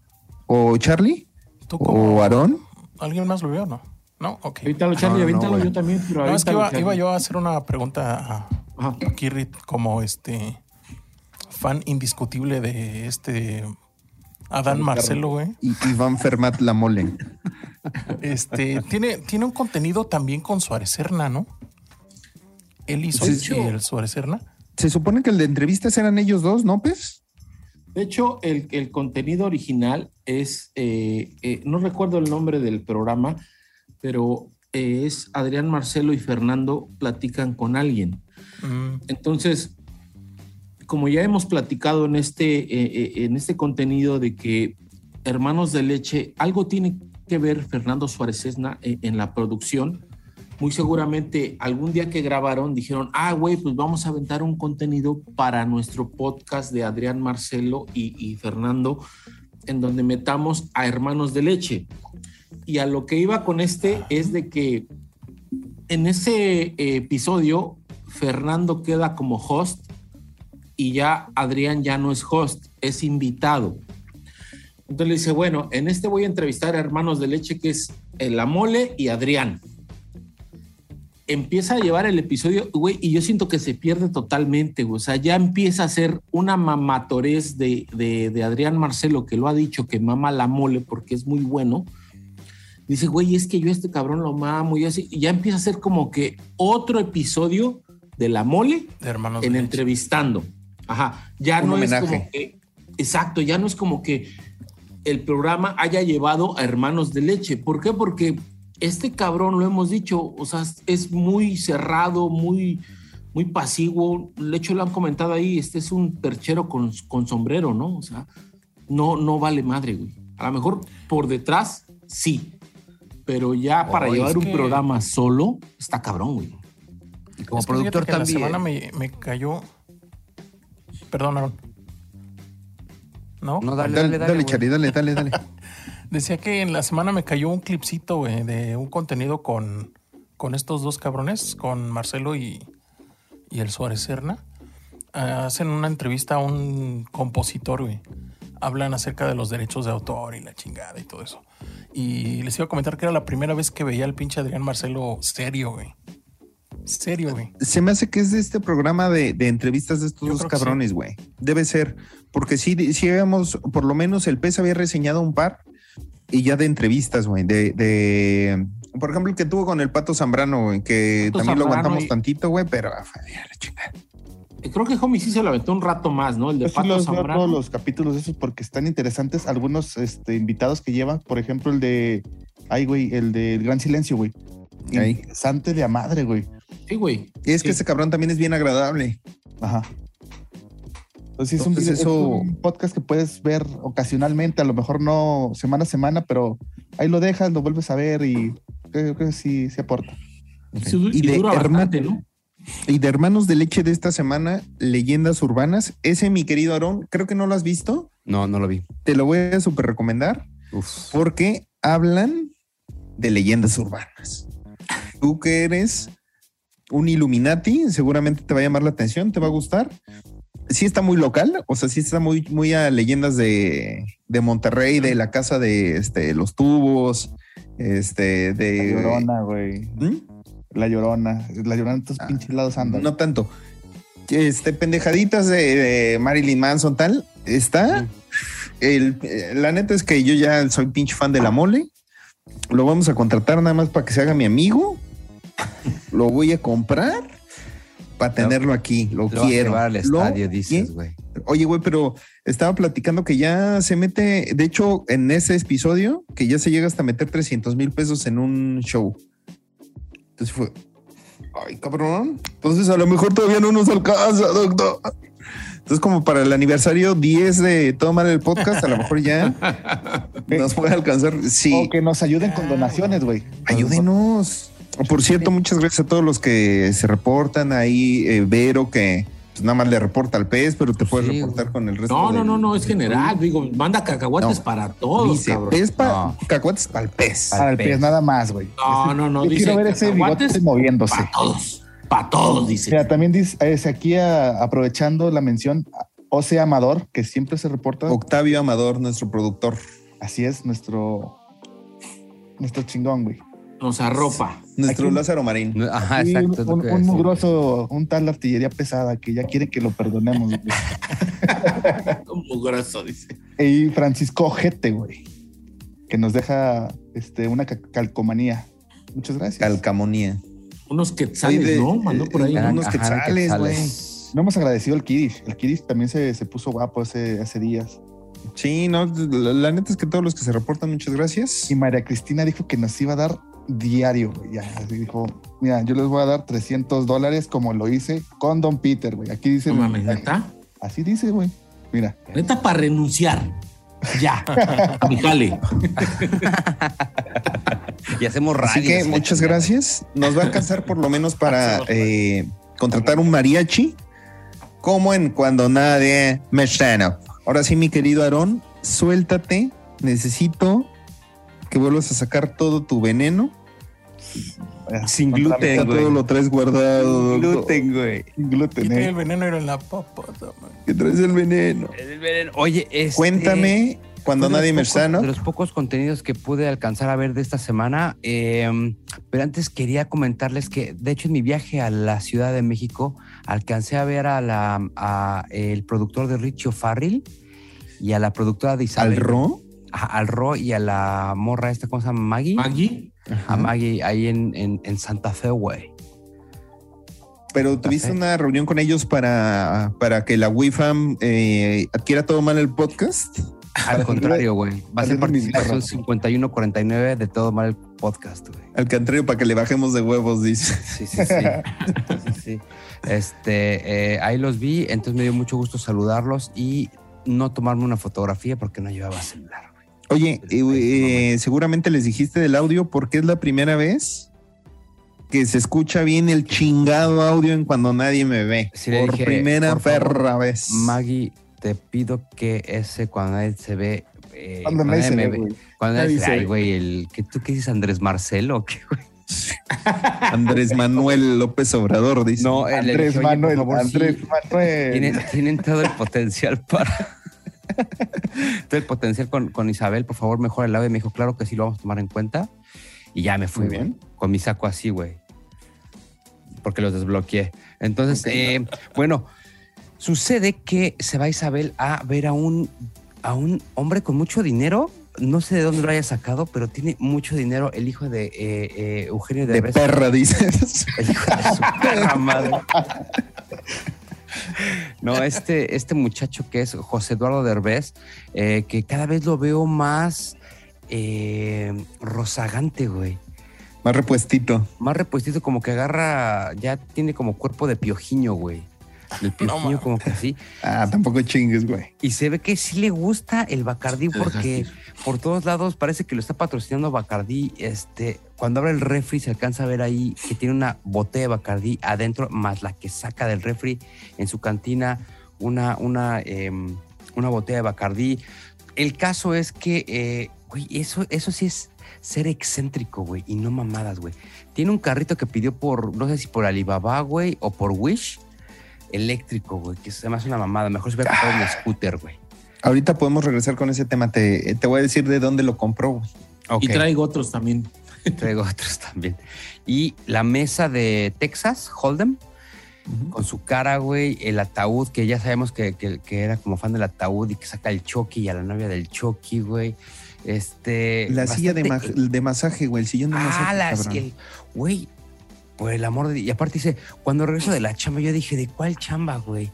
o Charlie, ¿Tú cómo? o Aarón. ¿Alguien más lo vio o no? No, ok. Avíntalo, Charlie, No, güey. yo también. Pero No, es que iba, yo a hacer una pregunta a Kirrit como este fan indiscutible de este Adán Marcelo, güey. Y Iván Fermat La Mole. Este tiene, tiene un contenido también con Suárez Serna, ¿no? Él hizo sí. el Suárez Serna. Se supone que el de entrevistas eran ellos dos, ¿no, Pez? De hecho, el, el contenido original es, eh, eh, no recuerdo el nombre del programa, pero eh, es Adrián Marcelo y Fernando platican con alguien. Mm, Entonces, como ya hemos platicado en este, eh, eh, en este contenido de que Hermanos de Leche, algo tiene que ver Fernando Suárez Esna eh, en la producción. Muy seguramente algún día que grabaron dijeron, ah, güey, pues vamos a aventar un contenido para nuestro podcast de Adrián Marcelo y, y Fernando, en donde metamos a Hermanos de Leche. Y a lo que iba con este es de que en ese eh, episodio Fernando queda como host y ya Adrián ya no es host, es invitado. Entonces le dice, bueno, en este voy a entrevistar a hermanos de leche que es La Mole y Adrián. Empieza a llevar el episodio, güey, y yo siento que se pierde totalmente, güey. O sea, ya empieza a ser una mamatorez de, de, de Adrián Marcelo, que lo ha dicho que mama la mole porque es muy bueno. Dice, güey, es que yo a este cabrón lo mamo y así. Y ya empieza a ser como que otro episodio de la mole de hermanos en entrevistando. Ajá, ya Un no homenaje. es como que, exacto, ya no es como que el programa haya llevado a hermanos de leche. ¿Por qué? Porque este cabrón, lo hemos dicho, o sea, es muy cerrado, muy, muy pasivo. De hecho, lo han comentado ahí, este es un perchero con, con sombrero, ¿no? O sea, no, no vale madre, güey. A lo mejor por detrás, sí. Pero ya para Oh, llevar un que- programa solo, está cabrón, güey. Y como Es que productor que también. La semana me, me cayó. Perdón, Aaron. ¿No? No, dale, Dale, dale, dale, güey. Charlie, dale, dale, dale. Decía que en la semana me cayó un clipcito, güey, de un contenido con, con estos dos cabrones, con Marcelo y, y el Suárez Serna. Ah, hacen una entrevista a un compositor, güey. Hablan acerca de los derechos de autor y la chingada y todo eso. Y les iba a comentar que era la primera vez que veía al pinche Adrián Marcelo serio, güey. Serio, güey. Se me hace que es de este programa de, de entrevistas de estos Yo dos cabrones, güey. Debe ser, porque sí, sí habíamos, por lo menos el PES había reseñado un par y ya de entrevistas, güey. De, de, por ejemplo, el que tuvo con el Pato Zambrano, güey, que Pato también lo aguantamos y- tantito, güey, pero ah, a la chingada. Creo que Homie sí se lo aventó un rato más, ¿no? El de Yo sí Pato los veo Zambrano. todos los capítulos de esos porque están interesantes. Algunos este, invitados que llevan, por ejemplo, el de. Ay, güey, el del Gran Silencio, güey. Ahí. Interesante de a madre, güey. Sí, güey. Y es que ese cabrón también es bien agradable. Ajá. Entonces, es, un, Entonces, es eso- un podcast que puedes ver ocasionalmente, a lo mejor no semana a semana, pero ahí lo dejas, lo vuelves a ver y creo que sí, sí aporta. Sí, Y de dura bastante, ¿no? Y de Hermanos de Leche de esta semana, Leyendas Urbanas. Ese, mi querido Aarón, creo que no lo has visto. No, no lo vi. Te lo voy a súper recomendar Uf. porque hablan de leyendas urbanas. Tú que eres un Illuminati, seguramente te va a llamar la atención, te va a gustar. Sí está muy local, o sea, sí está muy, muy a leyendas de, de Monterrey, de la casa de este, los tubos, este, La de... llorona, güey. ¿Mm? La llorona. La llorona en estos Ah, pinches lados anda. No tanto. Este, pendejaditas de, de Marilyn Manson, tal. Está. El, la neta es que yo ya soy pinche fan de la mole. Lo vamos a contratar nada más para que se haga mi amigo. Lo voy a comprar para tenerlo aquí. Lo, Lo vas a quiero. llevar al Lo estadio, dices, güey. Oye, güey, pero estaba platicando que ya se mete, de hecho, en ese episodio, que ya se llega hasta meter 300 mil pesos en un show. Entonces fue, ay, cabrón. Entonces a lo mejor todavía no nos alcanza, doctor. Entonces, como para el aniversario 10 de Todo Mal el Podcast, a lo mejor ya nos puede alcanzar. Sí, O que nos ayuden con donaciones, güey. ayúdenos. Por cierto, muchas gracias a todos los que se reportan ahí. eh, Vero, que pues, nada más le reporta al pez, pero te puedes Sí, reportar con el resto. No, no, del- no, no, es general. Digo, manda cacahuates No. para todos, Dice, cabrón. pez para No. cacahuates para el pez. Para el pez. pez, nada más, güey. No, no, no, Yo dice quiero ver ese bigote moviéndose. Para todos, para todos, dice. Mira, también dice, es aquí a- aprovechando la mención, Ose Amador, que siempre se reporta. Octavio Amador, nuestro productor. Así es, nuestro, nuestro chingón, güey. Nos arropa. Nuestro Aquí- Lázaro Marín. Ajá, exacto. un, un decir. mugroso, un tal artillería pesada que ya quiere que lo perdonemos. güey. Un mugroso, dice. y Francisco Ojete, güey, que nos deja este, una ca- calcomanía. Muchas gracias. Calcamonía. Unos quetzales, de- ¿no? Mandó por ahí. eh, Eran- unos ajá, quetzales, güey. no hemos agradecido al Kirish. El Kirish también se, se puso guapo hace, hace días. Sí, no, la, la neta es que todos los que se reportan, muchas gracias. Y María Cristina dijo que nos iba a dar diario, güey. Ya, así dijo, mira, yo les voy a dar 300 dólares como lo hice con Don Peter, güey. Aquí dice, No mames, neta. así dice, güey. Mira, Neta para renunciar. Ya. A mi jale. Y hacemos radio. Así que muchas gracias. Nos va a alcanzar por lo menos para eh, contratar un mariachi, como en cuando nadie me suena. Ahora sí, mi querido Aarón, suéltate. Necesito que vuelvas a sacar todo tu veneno. Sin gluten, mí, todo güey. lo traes guardado. doctor. Gluten, güey. Sin gluten, eh. el veneno era en la papa. man. Que traes el veneno. El veneno. Oye, este, Cuéntame cuando nadie me sano. De los pocos contenidos que pude alcanzar a ver de esta semana. eh, pero antes quería comentarles que, de hecho, en mi viaje a la Ciudad de México, alcancé a ver a la a el productor de Richie Farrell y a la productora de Isabel. ¿Al Ro? Al Ro y a la morra esta, ¿cómo se llama? Maggie. Maggie. A Maggie ahí en, en, en Santa Fe, güey. Pero tuviste una reunión con ellos para, para que la WIFAM eh, adquiera todo mal el podcast. Al contrario, güey. Va a ser participación garras. 5149 de todo mal el podcast, güey. Al contrario, para que le bajemos de huevos, dice. Sí, sí, sí. Sí, sí, sí. Este, eh, ahí los vi, entonces me dio mucho gusto saludarlos y no tomarme una fotografía porque no llevaba celular. Oye, eh, eh, seguramente les dijiste del audio porque es la primera vez que se escucha bien el chingado audio en cuando nadie me ve. Sí, por dije, primera por favor, perra vez. Maggie, te pido que ese cuando nadie se ve. eh, Cuando nadie se me ve, güey. Cuando nadie se ve. güey, el que tú qué dices, Andrés Marcelo o qué, güey. Andrés Manuel López Obrador dice. No, eh, Andrés dije, Manuel, favor, sí, Andrés Manuel. tienen, tienen todo el potencial para. Todo el potencial con, con Isabel, por favor, mejora el. Y me dijo, claro que sí lo vamos a tomar en cuenta. Y ya me fui, Muy bien. Con mi saco así, güey. Porque los desbloqueé. Entonces, eh, bueno, sucede que se va Isabel a ver a un, a un hombre con mucho dinero. No sé de dónde lo haya sacado, pero tiene mucho dinero. El hijo de eh, eh, Eugenio de Derbez. perra, dices. El hijo de su perra madre. No, este, este muchacho que es José Eduardo Derbez, eh, que cada vez lo veo más eh, rozagante, güey. Más repuestito. Más repuestito, como que agarra, ya tiene como cuerpo de piojiño, güey. El piojiño mames. como que así. Ah, tampoco chingues, güey. Y se ve que sí le gusta el Bacardí porque por todos lados parece que lo está patrocinando Bacardí. Este, cuando abre el refri se alcanza a ver ahí que tiene una botella de Bacardí adentro, más la que saca del refri en su cantina, una, una, em, una botella de Bacardí. El caso es que, eh, güey, eso, eso sí es ser excéntrico, güey, y no mamadas, güey. Tiene un carrito que pidió por, no sé si por Alibaba, güey, o por Wish, eléctrico, güey, que se me hace una mamada. Mejor se hubiera comprado un scooter, güey. Ahorita podemos regresar con ese tema. Te, te voy a decir de dónde lo compró, güey. Y traigo otros también. Traigo otros también. Y la mesa de Texas, Hold'em, con su cara, güey, el ataúd, que ya sabemos que, que- que era como fan del ataúd y que saca el Chucky y a la novia del Chucky, güey. Este. La silla de, bastante- ma- de masaje, güey. El sillón de masaje. Ah, la el- Güey, por el amor de Dios. Y aparte dice, cuando regreso de la chamba, yo dije, ¿de cuál chamba, güey?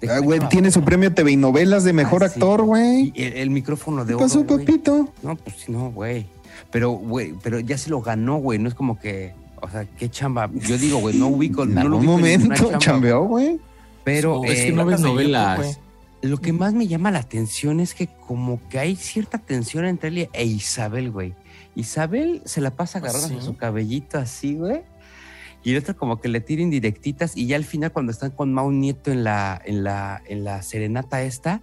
¿De Ah, güey, chamba? tiene su premio TV y novelas de mejor Ah, sí. actor, güey. Y el, el micrófono de ¿Qué oro, pasó, güey. papito? No, pues sí, no, güey. Pero, güey, pero ya se lo ganó, güey. No es como que, o sea, qué chamba. Yo digo, güey, no ubico, En no algún ubico momento chamba, chambeó, güey. Pero Es que eh, no ves novelas. güey. lo que más me llama la atención es que como que hay cierta tensión entre él e Isabel, güey. Isabel se la pasa Pues agarrando sí. su cabellito así, güey. Y el otro como que le tira indirectitas y ya al final cuando están con Mau Nieto en la, en la, en la serenata esta,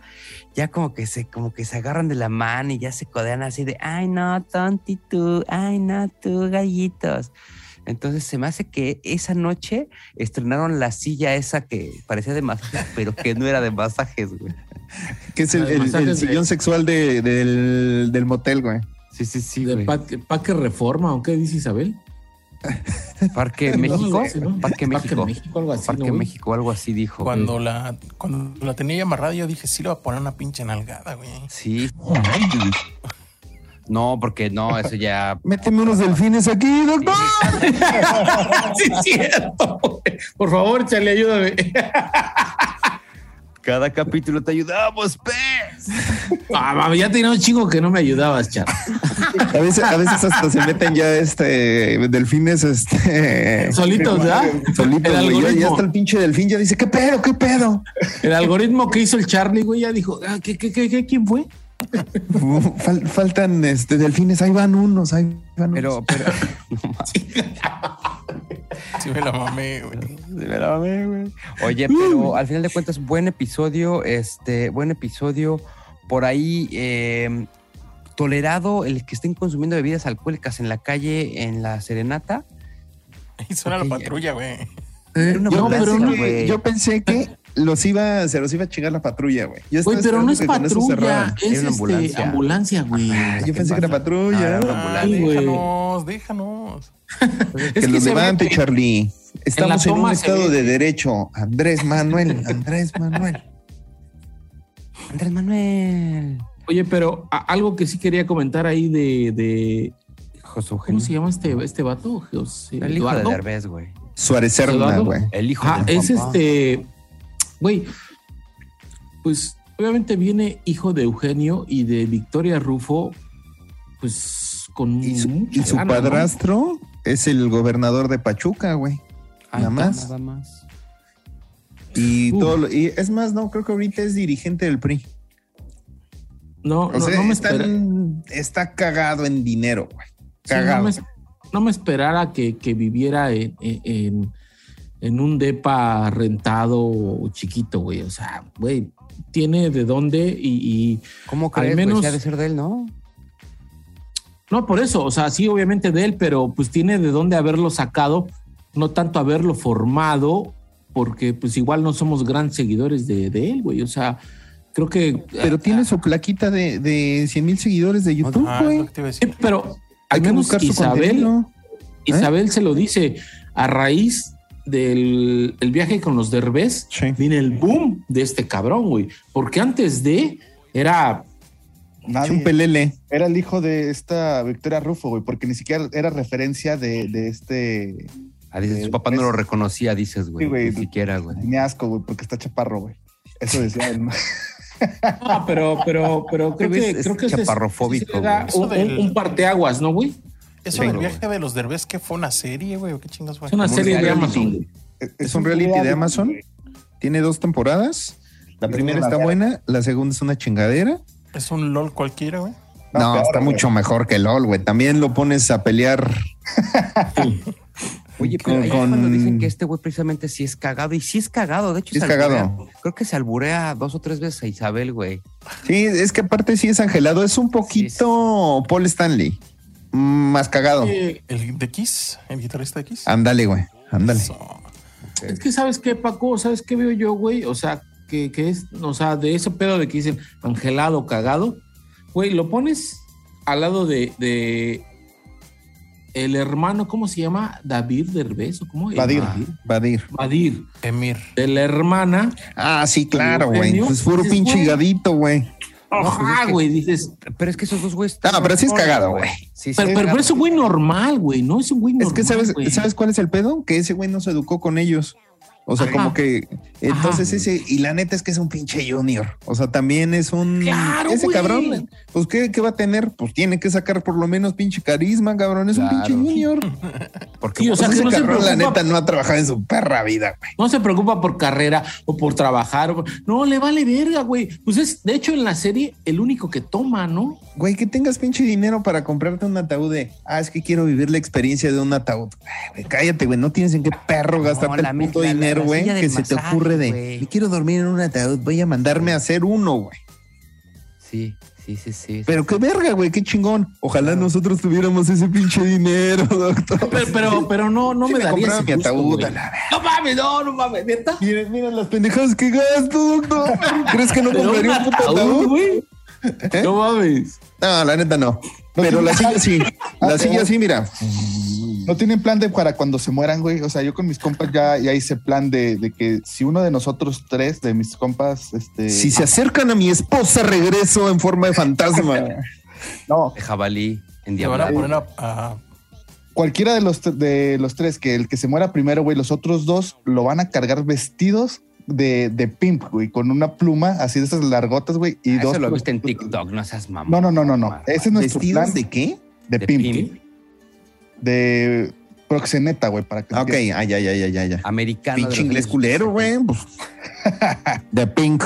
ya como que se, como que se agarran de la mano y ya se codean así de, ay no, tonti tú, ay no, tú, gallitos. Entonces se me hace que esa noche estrenaron la silla esa que parecía de masajes, pero que no era de masajes, güey. Que es el, de- sillón sexual de- del, del motel, güey. Sí, sí, sí, ¿De. Parque, Parque Reforma o qué dice Isabel? Parque México. No, sí, ¿no? Parque México. México, algo así. Parque. México, algo así dijo. Cuando la, cuando la tenía amarrada, yo dije, sí le voy a poner una pinche nalgada, güey. Sí. No, porque no, eso ya. Méteme unos delfines aquí, doctor. sí, es cierto. güey. Por favor, Charlie, ayúdame. Cada capítulo te ayudamos, pez. Ah, mami, ya tenía un chingo que no me ayudabas, Char. A veces, a veces hasta se meten ya este delfines, este. Solitos, ¿verdad? Solitos, El güey. Ya, ya está el pinche delfín, ya dice, ¿qué pedo? ¿Qué pedo? El algoritmo que hizo el Charlie, güey, ya dijo, ah, ¿qué, qué, qué, qué- quién fue? Fal- faltan este delfines, ahí van unos, ahí van unos. Pero, pero. Sí me la mamé, güey. Sí me la mamé, güey. Oye, pero al final de cuentas, buen episodio, este, buen episodio. Por ahí, eh, tolerado el que estén consumiendo bebidas alcohólicas en la calle, en la serenata. Y suena Ok, la patrulla, güey. Era una yo, ambulancia, pensé que, güey. yo pensé que los iba, se los iba a chingar la patrulla, güey. Yo Güey, pero no es patrulla, es una este, ambulancia. ambulancia, güey. Ah, yo ¿qué pensé que era patrulla. Era una Ah, Ay, güey. déjanos, déjanos. Es que, que ve levante, que- Charlie. Estamos en, un estado ve de derecho. Andrés Manuel, Andrés Manuel. Andrés Manuel. Oye, pero a- algo que sí quería comentar ahí de, de José ¿cómo Eugenio. se llama este, este vato? José El hijo de. Derbez, güey. Suárez Serna, güey. El hijo Ah, del es papá. este, güey, pues obviamente viene hijo de Eugenio y de Victoria Rufo, pues con Y su, y su gana, ¿no? Es el gobernador de Pachuca, güey. Ahí nada más. Nada más. Y Uf. todo lo- y es más, no, creo que ahorita es dirigente del PRI. No, O no, sea, no me están- está cagado en dinero, güey. sí, no Cagado. me, no me esperara que, que viviera en, en- en un depa rentado chiquito, güey. O sea, güey, tiene de dónde y- y ¿Cómo Al crees, güey? menos- ha de ser de él, ¿no? No, por eso, o sea, sí, obviamente de él, pero pues tiene de dónde haberlo sacado, no tanto haberlo formado, porque pues igual no somos grandes seguidores de, de él, güey. O sea, creo que. Pero tiene su plaquita de, de 100 mil seguidores de YouTube, Ah, güey. Sí, pero Hay que buscar su Isabel, contenido. Isabel se lo dice a raíz del el viaje con los derbés, Sí. viene el boom de este cabrón, güey. Porque antes de era Nadie. Es un pelele. Era el hijo de esta Victoria Rufo, güey, porque ni siquiera era referencia de, de este. Ah, dices, su papá no es- lo reconocía, dices, güey. Sí, güey. Ni siquiera, güey. Tiene asco, güey, porque está chaparro, güey. Eso decía él. No, pero, pero, pero creo que, es- creo que es es- chaparrofóbico. Eso un, del- un- un parteaguas, ¿no, güey? Eso Sí, del güey. viaje de los derbés, que fue una serie, güey, qué chingas fue? Es una serie de. Amazon. güey. ¿Es un reality de Amazon? Tiene dos temporadas. La Es primera está buena, la segunda es una chingadera. Es un LOL cualquiera, güey. No, No, peor, está güey. mucho mejor que LOL, güey. También lo pones a pelear. Oye, pero Con- es cuando con- dicen que este güey precisamente sí es cagado. Y sí es cagado, de hecho. Sí es alburea. cagado. Creo que se alburea dos o tres veces a Isabel, güey. Sí, es que aparte sí es angelado. Es un poquito Paul Stanley. Mm, Más cagado. El de Kiss, el guitarrista de Kiss. Ándale, güey. Ándale. Eso. Es que sabes qué, Paco, sabes qué veo yo, güey. O sea, que, que es, o sea, de ese pedo de que dicen angelado, cagado, güey, lo pones al lado de, de el hermano, ¿cómo se llama? David Derbez o cómo? Badir. Badir. Badir. Emir. De la hermana. Ah, sí, claro, güey. Pues puro pinche güey. gadito, güey. Ajá, güey, dices. Pero es que esos dos güeyes. No, pero sí es cagado, güey. Sí, sí, Pero, es pero, es un güey normal, güey, no es un güey normal. Es que sabes. ¿sabes cuál es el pedo? Que ese güey no se educó con ellos. O sea, Ajá. como que entonces Ajá. ese, y la neta es que es un pinche junior. O sea, también es un Claro, ese güey. cabrón, pues ¿qué, qué va a tener? Pues tiene que sacar por lo menos pinche carisma, cabrón. Es Claro. un pinche junior. Sí, o sea, Pues que ese no se cabrón, la preocupa- neta, no ha trabajado en su perra vida, güey. No se preocupa por carrera o por trabajar. o por- No, le vale verga, güey. Pues es, de hecho, en la serie, el único que toma, ¿no? Güey, que tengas pinche dinero para comprarte un ataúd de, ah, es que quiero vivir la experiencia de un ataúd. Ay, güey, cállate, güey, no tienes en qué perro No, gastarte la el puto la- dinero, güey, que se te ocurre de, güey. me quiero dormir en un ataúd, voy a mandarme a hacer uno, güey. Sí, sí, sí, sí. Pero qué verga, güey, qué chingón. Ojalá nosotros tuviéramos ese pinche dinero, doctor. Pero, pero, pero no, no Sí me me daría ese mi gusto, ataúd, la. No mames, no, no mames, neta. Miren, miren las pendejadas que gasto, doctor. ¿Crees que no compraría un puto ataúd, güey. No mames. No, la neta no. Pero la silla sí. La silla sí, mira. No tienen plan de para cuando se mueran, güey. O sea, yo con mis compas ya, ya hice plan de, de que si uno de nosotros tres, de mis compas, este. Si se acercan a mi esposa, regreso en forma de fantasma. No, De jabalí en van a diablo. a, a- cualquiera de los, de los tres, que el que se muera primero, güey, los otros dos lo van a cargar vestidos de, de pimp, güey, con una pluma así de esas largotas, güey, y dos. Eso lo viste en TikTok, no seas mamón. No, no, no, no, no. Ese es nuestro ¿Vestidos plan de qué? de, De pimp, pimp. De proxeneta, güey, para que Ah, Ok, ah, ya, ya, ya, ya, ya. Americano. de Pinche inglés culero, 70. güey. pues. De pink.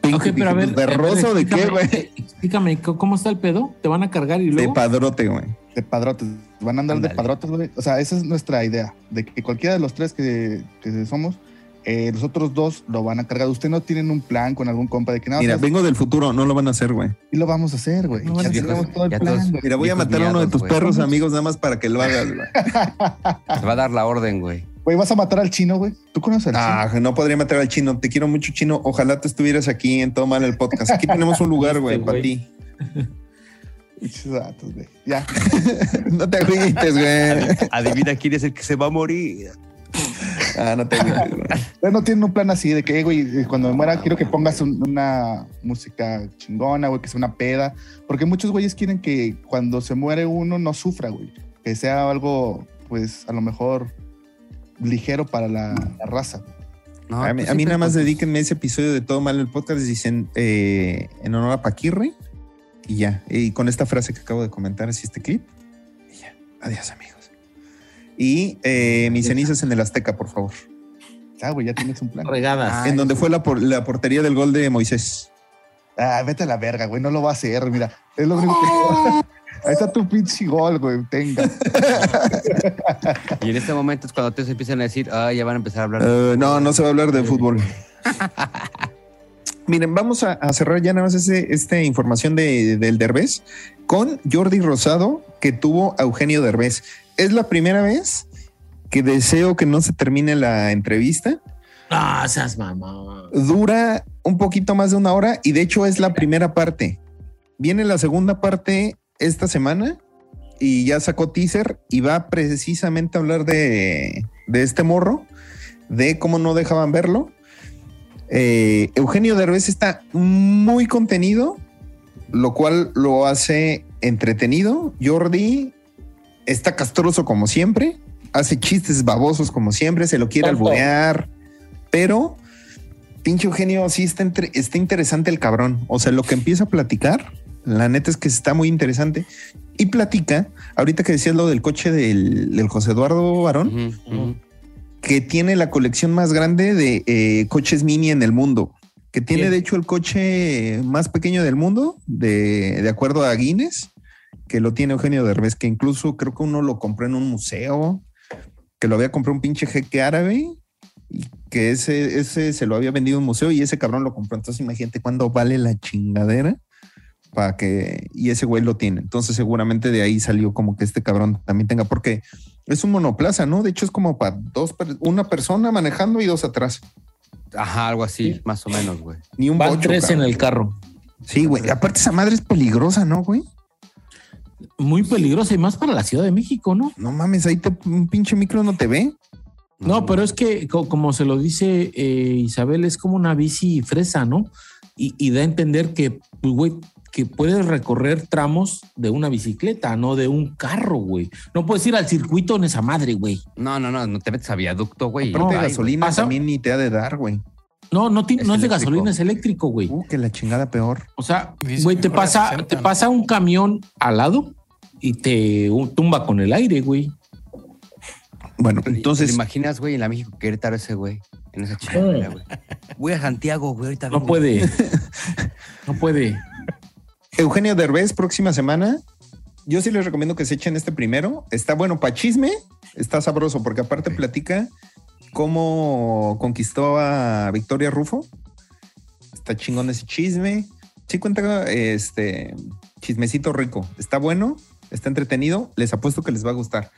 Pink. Ok, pero a ver. ¿De rosa o de qué, güey? Explícame, ¿cómo- ¿cómo está el pedo? ¿Te van a cargar y De luego? padrote, güey. de padrotes. Van a andar de padrotes, güey. O sea, esa es nuestra idea, de que cualquiera de los tres que, que somos, eh, los otros dos lo van a cargar. Ustedes no tienen un plan con algún compa de que nada, Mira, vengo del futuro, no lo van a hacer, güey. y lo vamos a hacer, güey. No van a Ya hacer, tenemos todo el ya plan, todos- güey. Mira, voy a matar a uno de tus perros amigos nada más para que lo hagas, güey. Te va a dar la orden, güey. Güey, vas a matar al chino, güey. ¿Tú conoces al chino? Ah, no podría matar al chino. Te quiero mucho, chino. Ojalá te estuvieras aquí en todo mal el podcast. Aquí tenemos un lugar, güey, para ti. Pinches datos, güey. Ya. No te agüites, güey. Adivina quién es el que se va a morir. Ah, no te agüites, güey. Ustedes no tienen un plan así de que, güey, cuando me muera quiero que pongas un- una música chingona, güey, que sea una peda. Porque muchos güeyes quieren que cuando se muere uno no sufra, güey. Que sea algo, pues, a lo mejor ligero para la, la raza. No, a, mí, a mí siempre nada más dedíquenme ese episodio de Todo Mal el Podcast. Dicen eh, en honor a Paquirre. Y ya. Y con esta frase que acabo de comentar, así este clip. Y ya. Adiós, amigos. Y eh, mis cenizas en el Azteca, por favor. Ah, güey, ya tienes un plan. Regadas. Ah, en donde fue la, por- la portería del gol de Moisés. Ah, vete a la verga, güey, no lo va a hacer, mira. Es lo único que... Ahí está tu pinche gol, güey, tenga. Y en este momento es cuando te empiezan a decir, ah, ya van a empezar a hablar. Eh, no, no se va a hablar de fútbol. Miren, vamos a, a cerrar ya nada más ese- esta información de, del Derbez con Jordi Rosado, que tuvo a Eugenio Derbez. Es la primera vez que deseo que no se termine la entrevista. Ah, seas mamá. Dura un poquito más de una hora y de hecho es la primera parte. Viene la segunda parte esta semana y ya sacó teaser y va precisamente a hablar de, de este morro, de cómo no dejaban verlo. Eh, Eugenio Derbez está muy contenido, lo cual lo hace entretenido. Jordi está castroso como siempre, hace chistes babosos como siempre, se lo quiere Tonto. alburear, pero pinche Eugenio sí está, entre- está interesante el cabrón. O sea, lo que empieza a platicar, la neta es que está muy interesante. Y platica, ahorita que decías lo del coche del, del José Eduardo ujú. que tiene la colección más grande de eh, coches mini en el mundo. Que tiene, Bien. de hecho, el coche más pequeño del mundo, de, de acuerdo a Guinness, que lo tiene Eugenio Derbez, que incluso creo que uno lo compró en un museo, que lo había comprado un pinche jeque árabe y que ese, ese se lo había vendido a un museo y ese cabrón lo compró. Entonces, imagínate cuándo vale la chingadera para que, y ese güey lo tiene. Entonces, seguramente de ahí salió como que este cabrón también tenga, porque es un monoplaza, ¿no? De hecho, es como para dos, una persona manejando y dos atrás. Ajá, algo así, más o menos, güey. Ni un Van bocho, tres en el carro. Sí, güey. Aparte, esa madre es peligrosa, ¿no, güey? Muy peligrosa y más para la Ciudad de México, ¿no? No mames, ahí te, un pinche micro no te ve. No, pero es que, co- como se lo dice eh, Isabel, es como una bici fresa, ¿no? Y, y da a entender que, pues, güey, que puedes recorrer tramos de una bicicleta, no de un carro, güey. No puedes ir al circuito en esa madre, güey. No, no, no, no te metes a viaducto, güey. Aparte de Ay, gasolina Pasa- también ni te ha de dar, güey. No, no, ti- Es no es de gasolina, es eléctrico, güey. Uh, que la chingada peor. O sea, güey, te pasa, 60, te ¿no? pasa un camión al lado y te tumba con el aire, güey. Bueno, ¿Te entonces, imaginas, güey, en la México Querétaro ese güey? En esa chingadera, güey. Voy a Santiago, güey, ahorita No vengo. puede. No puede. Eugenio Derbez, próxima semana. Yo sí les recomiendo que se echen este primero. Está bueno para chisme, está sabroso, porque aparte platica cómo conquistó a Victoria Rufo. Está chingón ese chisme. Sí cuenta este chismecito rico. Está bueno, está entretenido. Les apuesto que les va a gustar.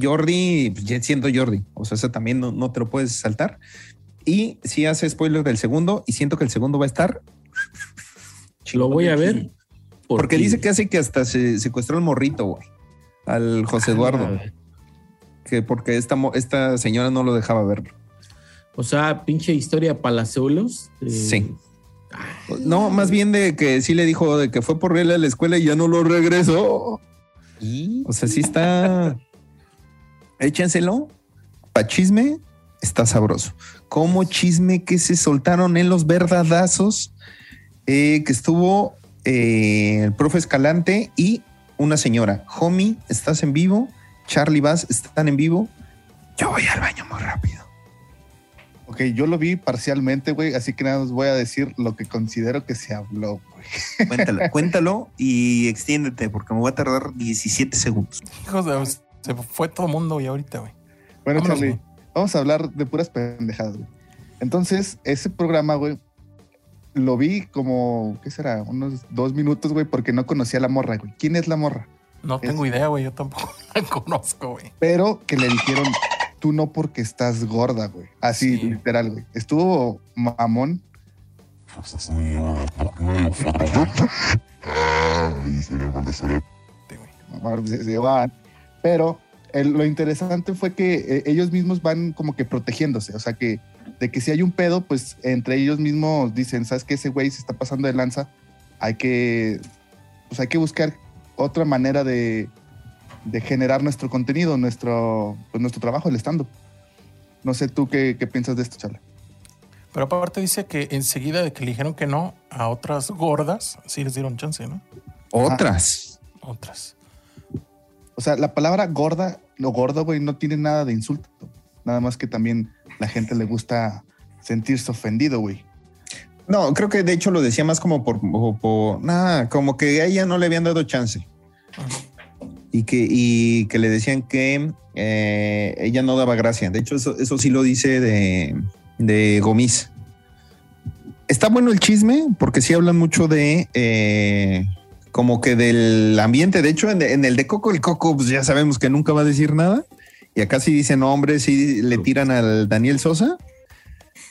Jordi, pues, ya siendo Jordi, o sea, eso también no, no te lo puedes saltar. Y sí hace spoiler del segundo, y siento que el segundo va a estar. Lo voy a ver. Porque, dice que hace que hasta se secuestró el morrito, güey. Al José Eduardo. Que porque esta, esta señora no lo dejaba ver. O sea, pinche historia palazuelos. eh, Sí. No, más bien de que sí le dijo de que fue por él a la escuela y ya no lo regresó. Y O sea, sí está. Échenselo. Pa' chisme, está sabroso. Como chisme que se soltaron en los verdadazos. eh, que estuvo eh, el profe Escalante y una señora. Homie, estás en vivo. Charlie Bass están en vivo. Yo voy al baño muy rápido. Ok, yo lo vi parcialmente, güey, así que nada más voy a decir lo que considero que se habló, güey. Cuéntalo, cuéntalo y extiéndete porque me voy a tardar 17 segundos. Hijos de... Se fue todo el mundo y ahorita, güey. Bueno, Vámonos, Charlie, güey. vamos a hablar de puras pendejadas, güey. Entonces, ese programa, güey, lo vi como, ¿qué será? Unos dos minutos, güey, porque no conocía a la morra, güey. ¿Quién es la morra? No tengo idea, güey. Yo tampoco la conozco, güey. Pero que le dijeron, tú no porque estás gorda, güey. Así, Sí. literal, güey. Estuvo mamón. Se- van. Pero el- lo interesante fue que eh, ellos mismos van como que protegiéndose. O sea, que de que si hay un pedo, pues entre ellos mismos dicen, ¿sabes qué? Ese güey se está pasando de lanza. Hay que, pues hay que buscar otra manera de, de generar nuestro contenido, nuestro, pues nuestro trabajo, el stand No sé tú qué, qué piensas de esto, Charla. Pero aparte dice que enseguida de que le dijeron que no a otras gordas, sí les dieron chance, ¿no? Otras. Otras. O sea, la palabra gorda o gordo, güey, no tiene nada de insulto. Nada más que también la gente le gusta sentirse ofendido, güey. No, creo que de hecho lo decía más como por, por, por- nada, como que a ella no le habían dado chance. Y que, y que le decían que eh, ella no daba gracia. De hecho, eso, eso sí lo dice de, de Gomis. Está bueno el chisme porque sí hablan mucho de eh, como que del ambiente. De hecho, en, el de Coco, el Coco, pues ya sabemos que nunca va a decir nada. Y acá sí dicen nombres, sí le tiran al Daniel Sosa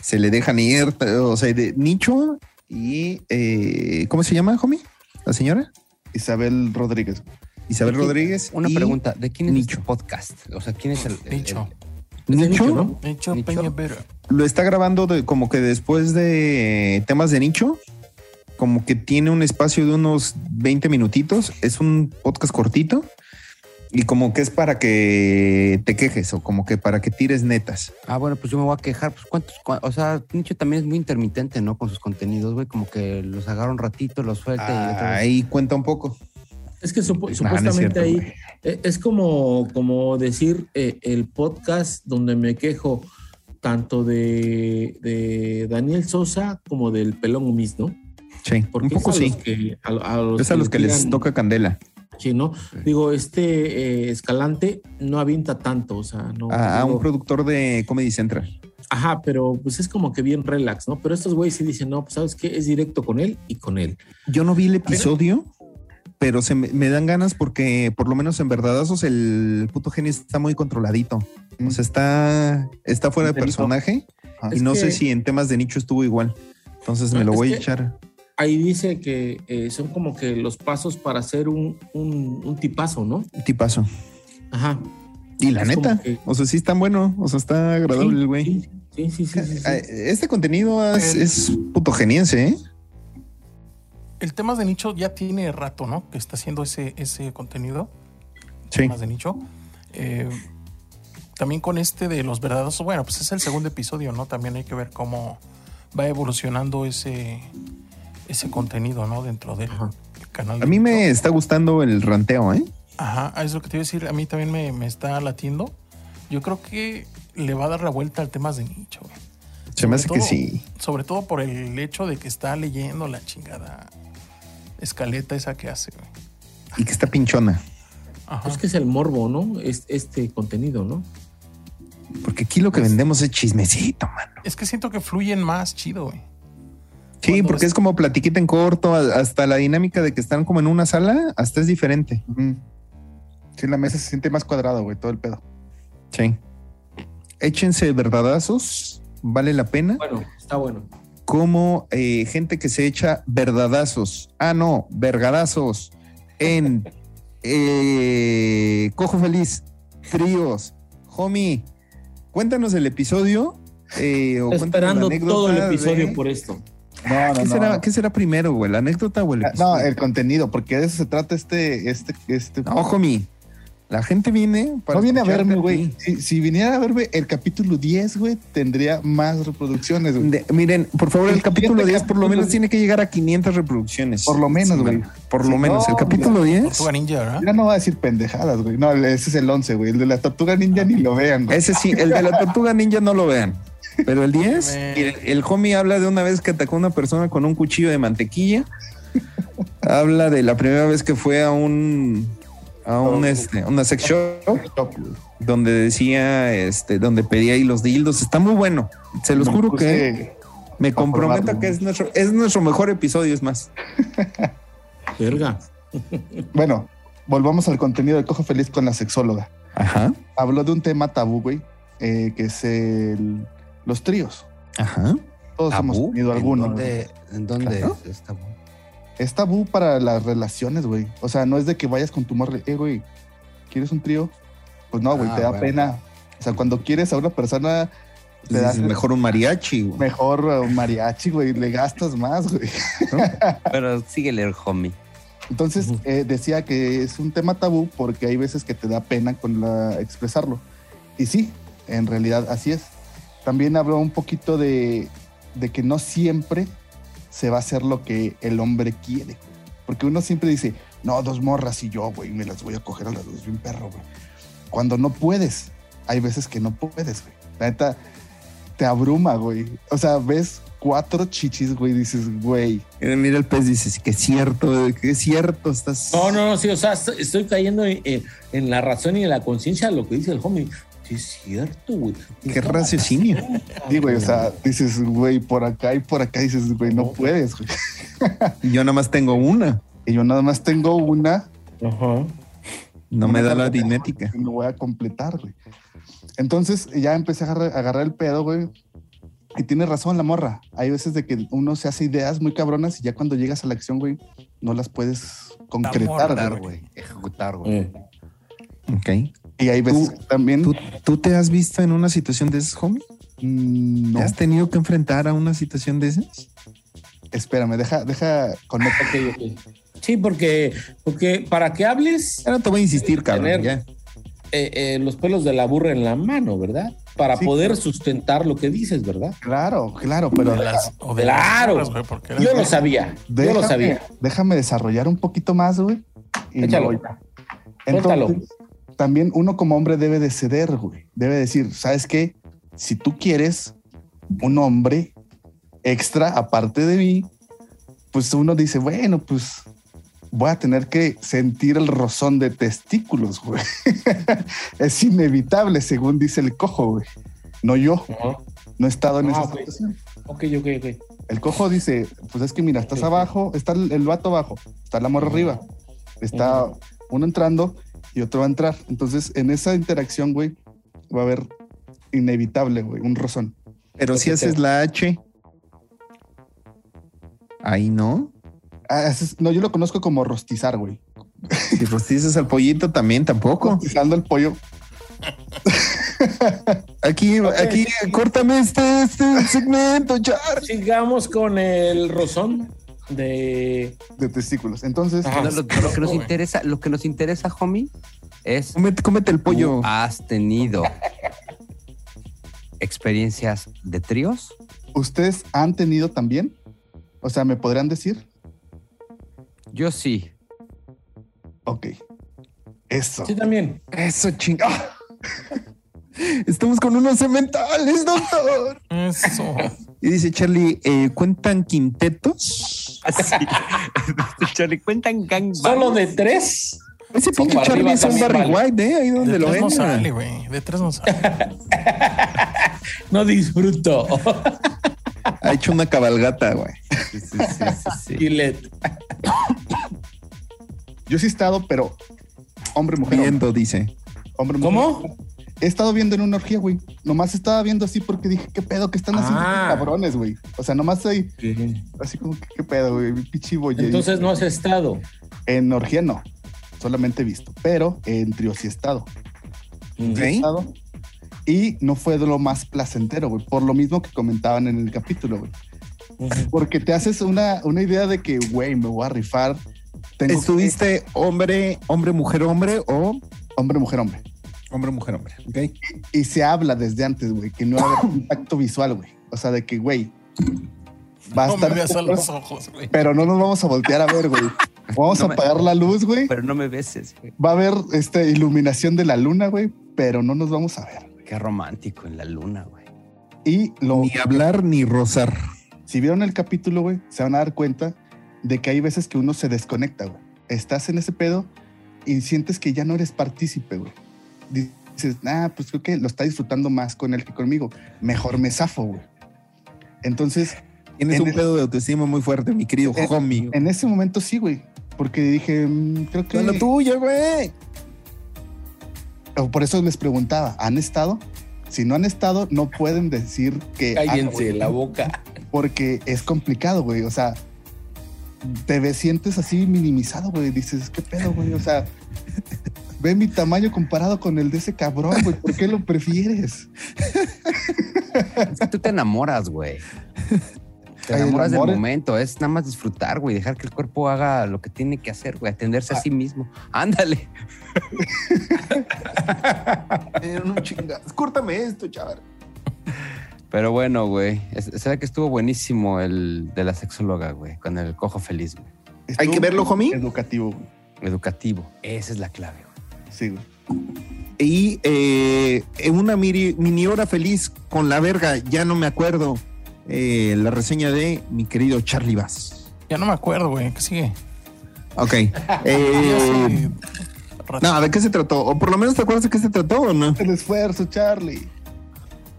se le dejan ir, o sea, de nicho y eh, ¿cómo se llama, homie? La señora Isabel Rodríguez. Isabel Rodríguez. Una y pregunta, ¿de quién es Nicho. este podcast? O sea, ¿quién es el, el- Nicho. Nicho nicho, ¿no? Nicho Nicho. Peña Vera. lo está grabando de, como que después de temas de nicho, como que tiene un espacio de unos 20 minutitos. Es un podcast cortito y como que es para que te quejes o como que para que tires netas. Ah, bueno, pues yo me voy a quejar. Pues cuántos, cua- o sea, Nicho también es muy intermitente, ¿no? Con sus contenidos, güey. Como que los agarra un ratito, los suelta y otra vez. Ahí cuenta un poco. Es que no es supuestamente cierto, ahí eh, es como, como decir eh, el podcast donde me quejo tanto de, de Daniel Sosa como del Pelón Umis, ¿no? Sí, Porque un poco es a sí. los que- a, a los Es a que los que les tiran- toca candela. Sí, ¿no? Digo, este eh, Escalante no avienta tanto, o sea, no. A, a digo, un productor de Comedy Central. Ajá, pero pues es como que bien relax, ¿no? Pero estos güeyes sí dicen, no, pues sabes qué, es directo con él y con él. Yo no vi el episodio, pero se me, me dan ganas porque por lo menos en verdadazos el puto genio está muy controladito. O sea, está, está fuera de personaje y no que- sé si en temas de nicho estuvo igual. Entonces me lo es voy a echar. Ahí dice que eh, son como que los pasos para ser un, un, un tipazo, ¿no? Un tipazo. Ajá. Y la Es neta, que- o sea, sí está bueno, o sea, está agradable Sí, el güey. Sí, sí, sí, sí, Este contenido es, es puto geniense, ¿eh? El tema de nicho ya tiene rato, ¿no? Que está haciendo ese, ese contenido. Sí. Temas de nicho. Eh, también con este de los verdaderos, bueno, pues es el segundo episodio, ¿no? También hay que ver cómo va evolucionando ese, ese contenido, ¿no? Dentro del Ajá. canal. de A mí me está gustando el ranteo, ¿eh? Ajá, es lo que te iba a decir. A mí también me, me está latiendo. Yo creo que le va a dar la vuelta al temas de nicho. güey. Se me hace que sí. Sobre todo por el hecho de que está leyendo la chingada escaleta esa que hace, güey. Y que está pinchona. Ajá. Pues que es el morbo, ¿no? Es, este contenido, ¿no? Porque aquí lo que vendemos es chismecito, man. Es que siento que fluyen más chido, güey. Sí, Cuando porque es- es como platiquita en corto, hasta la dinámica de que están como en una sala, hasta es diferente. Sí, la mesa se siente más cuadrada, güey, todo el pedo. Sí. Échense verdadazos, vale la pena. Bueno, está bueno. Como eh, gente que se echa verdadazos. Ah, no, vergadazos. En eh, Cojo Feliz, tríos. Homie, cuéntanos el episodio. eh, o Esperando todo el episodio de- por esto. No, no, ¿Qué, no. será, qué será primero, güey? ¿La anécdota o el Ah, episodio? No, el contenido, porque de eso se trata este, este, este. No, homie. La gente viene para no viene a verme, güey. Si, si viniera a verme el capítulo 10, güey, tendría más reproducciones, güey. De- miren, por favor, el El capítulo siguiente 10 por lo menos tiene que llegar a 500 reproducciones. Por lo menos, Sí, güey. Por Sí, lo menos. no, el capítulo 10. Tortuga Ninja, ¿verdad? Ya no va a decir pendejadas, güey. No, ese es el 11, güey. El de la tortuga ninja ni lo vean, güey. Ese sí, el de la tortuga ninja no lo vean. Pero el 10, Ve. el, el homie habla de una vez que atacó a una persona con un cuchillo de mantequilla. habla de la primera vez que fue a un a un este, una sex shop donde decía este donde pedía ahí los dildos. Está muy bueno. Se los Me juro que me comprometo que es nuestro es nuestro mejor episodio, es más. Verga. Bueno, volvamos al contenido de Cojo Feliz con la sexóloga. Ajá. Habló de un tema tabú, güey, eh, que es el- los tríos. Ajá. Todos hemos tenido alguno. ¿En dónde, en dónde Claro. está? Es tabú para las relaciones, güey. O sea, no es de que vayas con tu morra, eh, güey, ¿quieres un trío? Pues no, güey, Ah, te da bueno. pena. O sea, cuando quieres a una persona, le das Es mejor un mariachi. güey. mejor un mariachi, güey, le gastas más, güey. Pero síguele el homie. Entonces, eh, decía que es un tema tabú porque hay veces que te da pena con la, expresarlo. Y sí, en realidad así es. También habló un poquito de, de que no siempre se va a hacer lo que el hombre quiere. Porque uno siempre dice, no, dos morras y yo, güey, me las voy a coger a las dos, bien perro, güey. Cuando no puedes, hay veces que no puedes, güey. La neta, te abruma, güey. O sea, ves cuatro chichis, güey, dices, güey, Mira el pez, dices que es cierto, que es cierto, estás. No, no, no, sí, o sea, estoy- cayendo en, en- en la razón y en la conciencia de lo que dice el homie. Sí, es cierto, güey. Qué raciocinio. Sí, güey, o sea, dices, güey, por acá y por acá dices, güey, no puedes, güey. Yo nada más tengo una. Y yo nada más tengo una, Ajá. No me da la y lo voy a completar, güey. Entonces ya empecé a agarrar, a agarrar el pedo, güey. Y tiene razón la morra. Hay veces de que uno se hace ideas muy cabronas y ya cuando llegas a la acción, güey, no las puedes concretar, Ejecutar, güey. Ejecutar, güey. Eh, Ok. Y hay veces Tú- también ¿Tú, tú te has visto en una situación de esas, homie? mm, no. ¿Te has tenido que enfrentar a una situación de esas? Espérame, deja, deja conecta. Sí, porque, porque para que hables, Ahora te voy a insistir, cabrón. Tener- ya. eh, eh, los pelos de la burra en la mano, ¿verdad? Para Sí, poder claro. sustentar lo que dices, ¿verdad? Claro, claro, pero De las- o de Claro. las Yo lo sabía, yo lo sabía. déjame desarrollar un poquito más, güey. Échalo. Entonces, también uno como hombre debe de ceder, güey. Debe decir, ¿sabes qué? Si tú quieres un hombre extra aparte de mí, pues uno dice, bueno, pues voy a tener que sentir el rozón de testículos, güey. es inevitable, según dice el cojo, güey. No yo, Ajá. no he estado en Ah, esa situación. Ok, ok, ok. El cojo dice, pues es que mira, estás abajo, está el, el vato abajo, está la morra arriba, está uno entrando y otro va a entrar. Entonces, en esa interacción, güey, va a haber inevitable, güey, un rozón. Pero si haces la H. Ahí no. Ah, es- no, yo lo conozco como rostizar, güey. Si rostizas al pollito también tampoco. Rostizando el pollo. Aquí, aquí, córtame este, este segmento, Char. Sigamos con el rozón de. de testículos. Entonces, Ajá. No, lo, lo que nos interesa, lo que nos interesa, homie, es Cómete, cómete el pollo. ¿tú has tenido experiencias de tríos. ¿ustedes han tenido también? O sea, ¿me podrían decir? Yo sí. Ok. Eso. Sí, también. Eso, chinga. Estamos con unos cementales, doctor. Eso. Y dice Charlie, eh, ¿cuentan quintetos? Así. Charlie, cuentan gang Solo de tres. Ese pinche Charlie es un Barry. White, ¿eh? Ahí donde De lo tres no ven. sale, güey. De tres no sale. No disfruto. Ha hecho una cabalgata, güey. Sí, sí, sí, sí, sí. Gillette. Yo sí he estado, pero hombre, mujer. hombre. Viendo, dice. Hombre, mujer. ¿Cómo? He estado viendo en una orgía, güey. Nomás estaba viendo así porque dije, ¿qué pedo? ¿Qué están haciendo Ah. cabrones, güey? O sea, nomás estoy así como, que, ¿qué pedo, güey? Pichi boye. Entonces no has estado. En orgía no. Solamente he visto. Pero en trío sí he estado. Sí he ¿Ok? estado. Y no fue de lo más placentero, güey. Por lo mismo que comentaban en el capítulo, güey. Porque te haces una, una idea de que, güey, me voy a rifar. Tengo que- ¿Estuviste hombre, hombre, mujer, hombre o hombre, mujer, hombre. Hombre, mujer, hombre? ¿Ok? Y se habla desde antes, güey, que no va a haber impacto visual, güey. O sea, de que, güey, va a No me estar. veas a los ojos, güey. pero no nos vamos a voltear a ver, güey. Vamos No a me- apagar la luz, güey. Pero no me beses, güey. Va a haber esta iluminación de la luna, güey, pero no nos vamos a ver. Qué romántico en la luna, güey. Y lo, Ni hablar ni rozar. si vieron el capítulo, güey, se van a dar cuenta de que hay veces que uno se desconecta, güey. Estás en ese pedo y sientes que ya no eres partícipe, güey. Dices, ah, pues creo que lo está disfrutando más con él que conmigo. Mejor me zafo, güey. Entonces, Tienes En un el- pedo de autoestima muy fuerte, mi querido En- homie. en ese momento sí, güey. Porque dije, mm, creo que... Con la tuya, güey. Por eso les preguntaba, ¿han estado? Si no han estado, no pueden decir que... ah, Cállense güey, la boca. Porque es complicado, güey. O sea, te ves, sientes así minimizado, güey. Dices, ¿qué pedo, güey? O sea, ve mi tamaño comparado con el de ese cabrón, güey. ¿Por qué lo prefieres? Es que tú te enamoras, güey. Te enamoras del momento. Es nada más disfrutar, güey. Dejar que el cuerpo haga lo que tiene que hacer, güey. Atenderse a sí mismo. Ándale. No chingas. Córtame esto, chaval. Pero bueno, güey. ¿Será que estuvo buenísimo el de la sexóloga, güey? Con el cojo feliz, güey. Hay que verlo, homie. Educativo, güey. Educativo. Esa es la clave, güey. Sí, güey. Y eh, en una mini, mini hora feliz con la verga, ya no me acuerdo. eh, la reseña de mi querido Charlie Bass. Ya no me acuerdo, güey. ¿Qué sigue? Ok. Eh, no, ¿de qué se trató? O por lo menos te acuerdas de qué se trató o no? El esfuerzo, Charlie.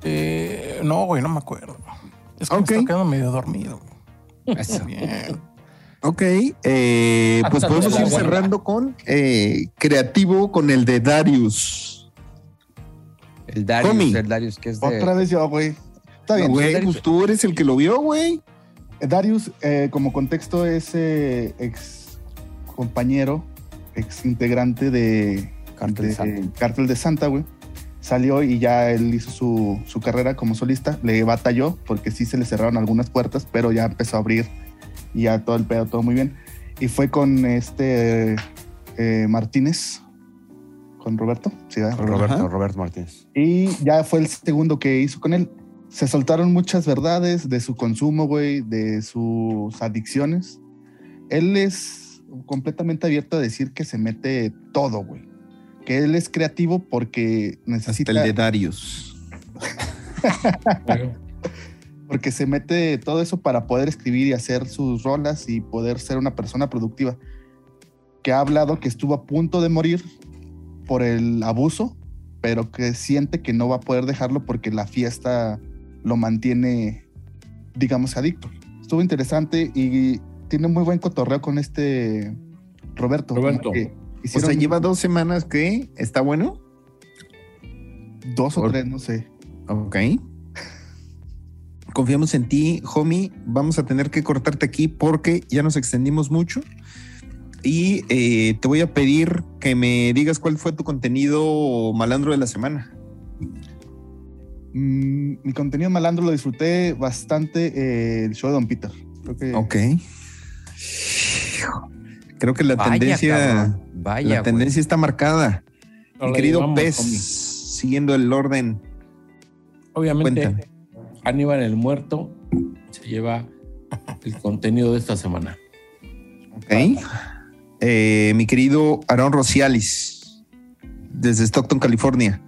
Eh, no, güey, no me acuerdo. Es que me estoy quedando medio dormido. Eso. Bien. Ok. eh, pues podemos ir buena. cerrando con eh, creativo con el de Darius. El Darius, el Darius, que es de. Otra vez yo, güey. Está bien. Güey, Darius- pues tú eres el que lo vio, güey. Darius, eh, como contexto, es eh, ex compañero, ex integrante de Cártel de Santa. Cártel de Santa, güey. Salió y ya él hizo su, su carrera como solista. Le batalló porque sí se le cerraron algunas puertas, pero ya empezó a abrir y ya todo el pedo, todo muy bien. Y fue con este eh, Martínez, con Roberto. Sí, ¿verdad? Roberto, Ajá. Roberto Martínez. Y ya fue el segundo que hizo con él. Se soltaron muchas verdades de su consumo, güey, de sus adicciones. Él es completamente abierto a decir que se mete todo, güey. Que él es creativo porque necesita. El de Darius. porque se mete todo eso para poder escribir y hacer sus rolas y poder ser una persona productiva. Que ha hablado que estuvo a punto de morir por el abuso, pero que siente que no va a poder dejarlo porque la fiesta lo mantiene, digamos, adicto. Estuvo interesante y tiene muy buen cotorreo con este Roberto. Roberto. O sea, lleva dos semanas que está bueno. Dos o tres, no sé. Ok. Confiamos en ti, homie. Vamos a tener que cortarte aquí porque ya nos extendimos mucho. Y eh, te voy a pedir que me digas cuál fue tu contenido malandro de la semana. Mm, mi contenido malandro lo disfruté bastante eh, el show de Don Peter. Creo que... Ok. Creo que la tendencia, Vaya, la tendencia está marcada. Mi querido Pez, siguiendo el orden. Obviamente, Aníbal el muerto se lleva el contenido de esta semana. Ok. Eh, mi querido Aaron Rocialis, desde Stockton, California,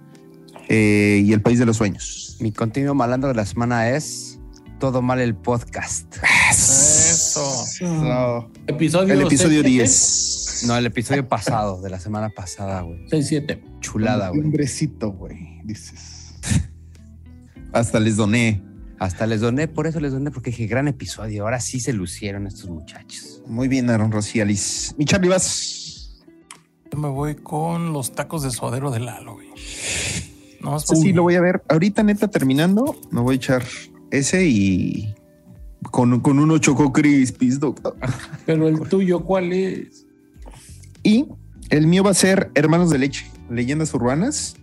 eh, y el país de los sueños. Mi contenido malandro de la semana es Todo Mal el Podcast. Eso. Episodio el episodio 10. No, el episodio pasado, de la semana pasada, güey. 6-7. Chulada, güey. Hombrecito, güey, dices. Hasta les doné. Hasta les doné, por eso les doné, porque dije, gran episodio. Ahora sí se lucieron estos muchachos. Muy bien, Aaron Rocialis. Mi Charlie, vas. Yo me voy con los tacos de suadero de Lalo, güey. No, sí, sí, lo voy a ver. Ahorita, neta, terminando, me voy a echar ese y con, con unos choco crispies, doctor. Pero el tuyo, ¿cuál es? Y el mío va a ser Hermanos de Leche, Leyendas Urbanas.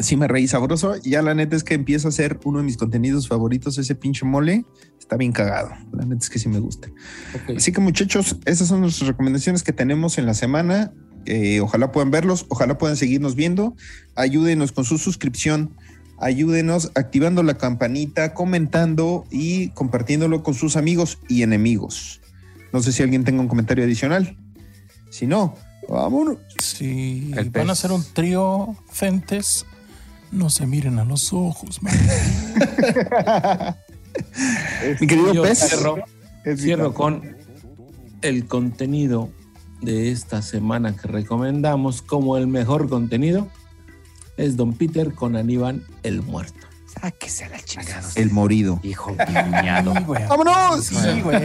Así me reí sabroso. Ya la neta es que empiezo a hacer uno de mis contenidos favoritos, ese pinche mole. Está bien cagado. La neta es que sí me gusta. Okay. Así que muchachos, esas son nuestras recomendaciones que tenemos en la semana. Eh, ojalá puedan verlos, ojalá puedan seguirnos viendo. Ayúdenos con su suscripción. Ayúdenos activando la campanita, comentando y compartiéndolo con sus amigos y enemigos. No sé si alguien tenga un comentario adicional. Si no, vámonos. Si El van a hacer un trío Centes, no se miren a los ojos, man. Mi querido Yo Pez. Cierro, cierro con el contenido de esta semana que recomendamos como el mejor contenido es Don Peter con Aníbal el muerto. Sáquese a la chingada. El morido. Hijo piñado. Sí, ¡Vámonos! Sí, güey.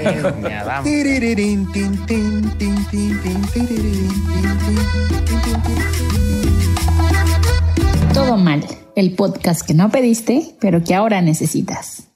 Todo mal. El podcast que no pediste, pero que ahora necesitas.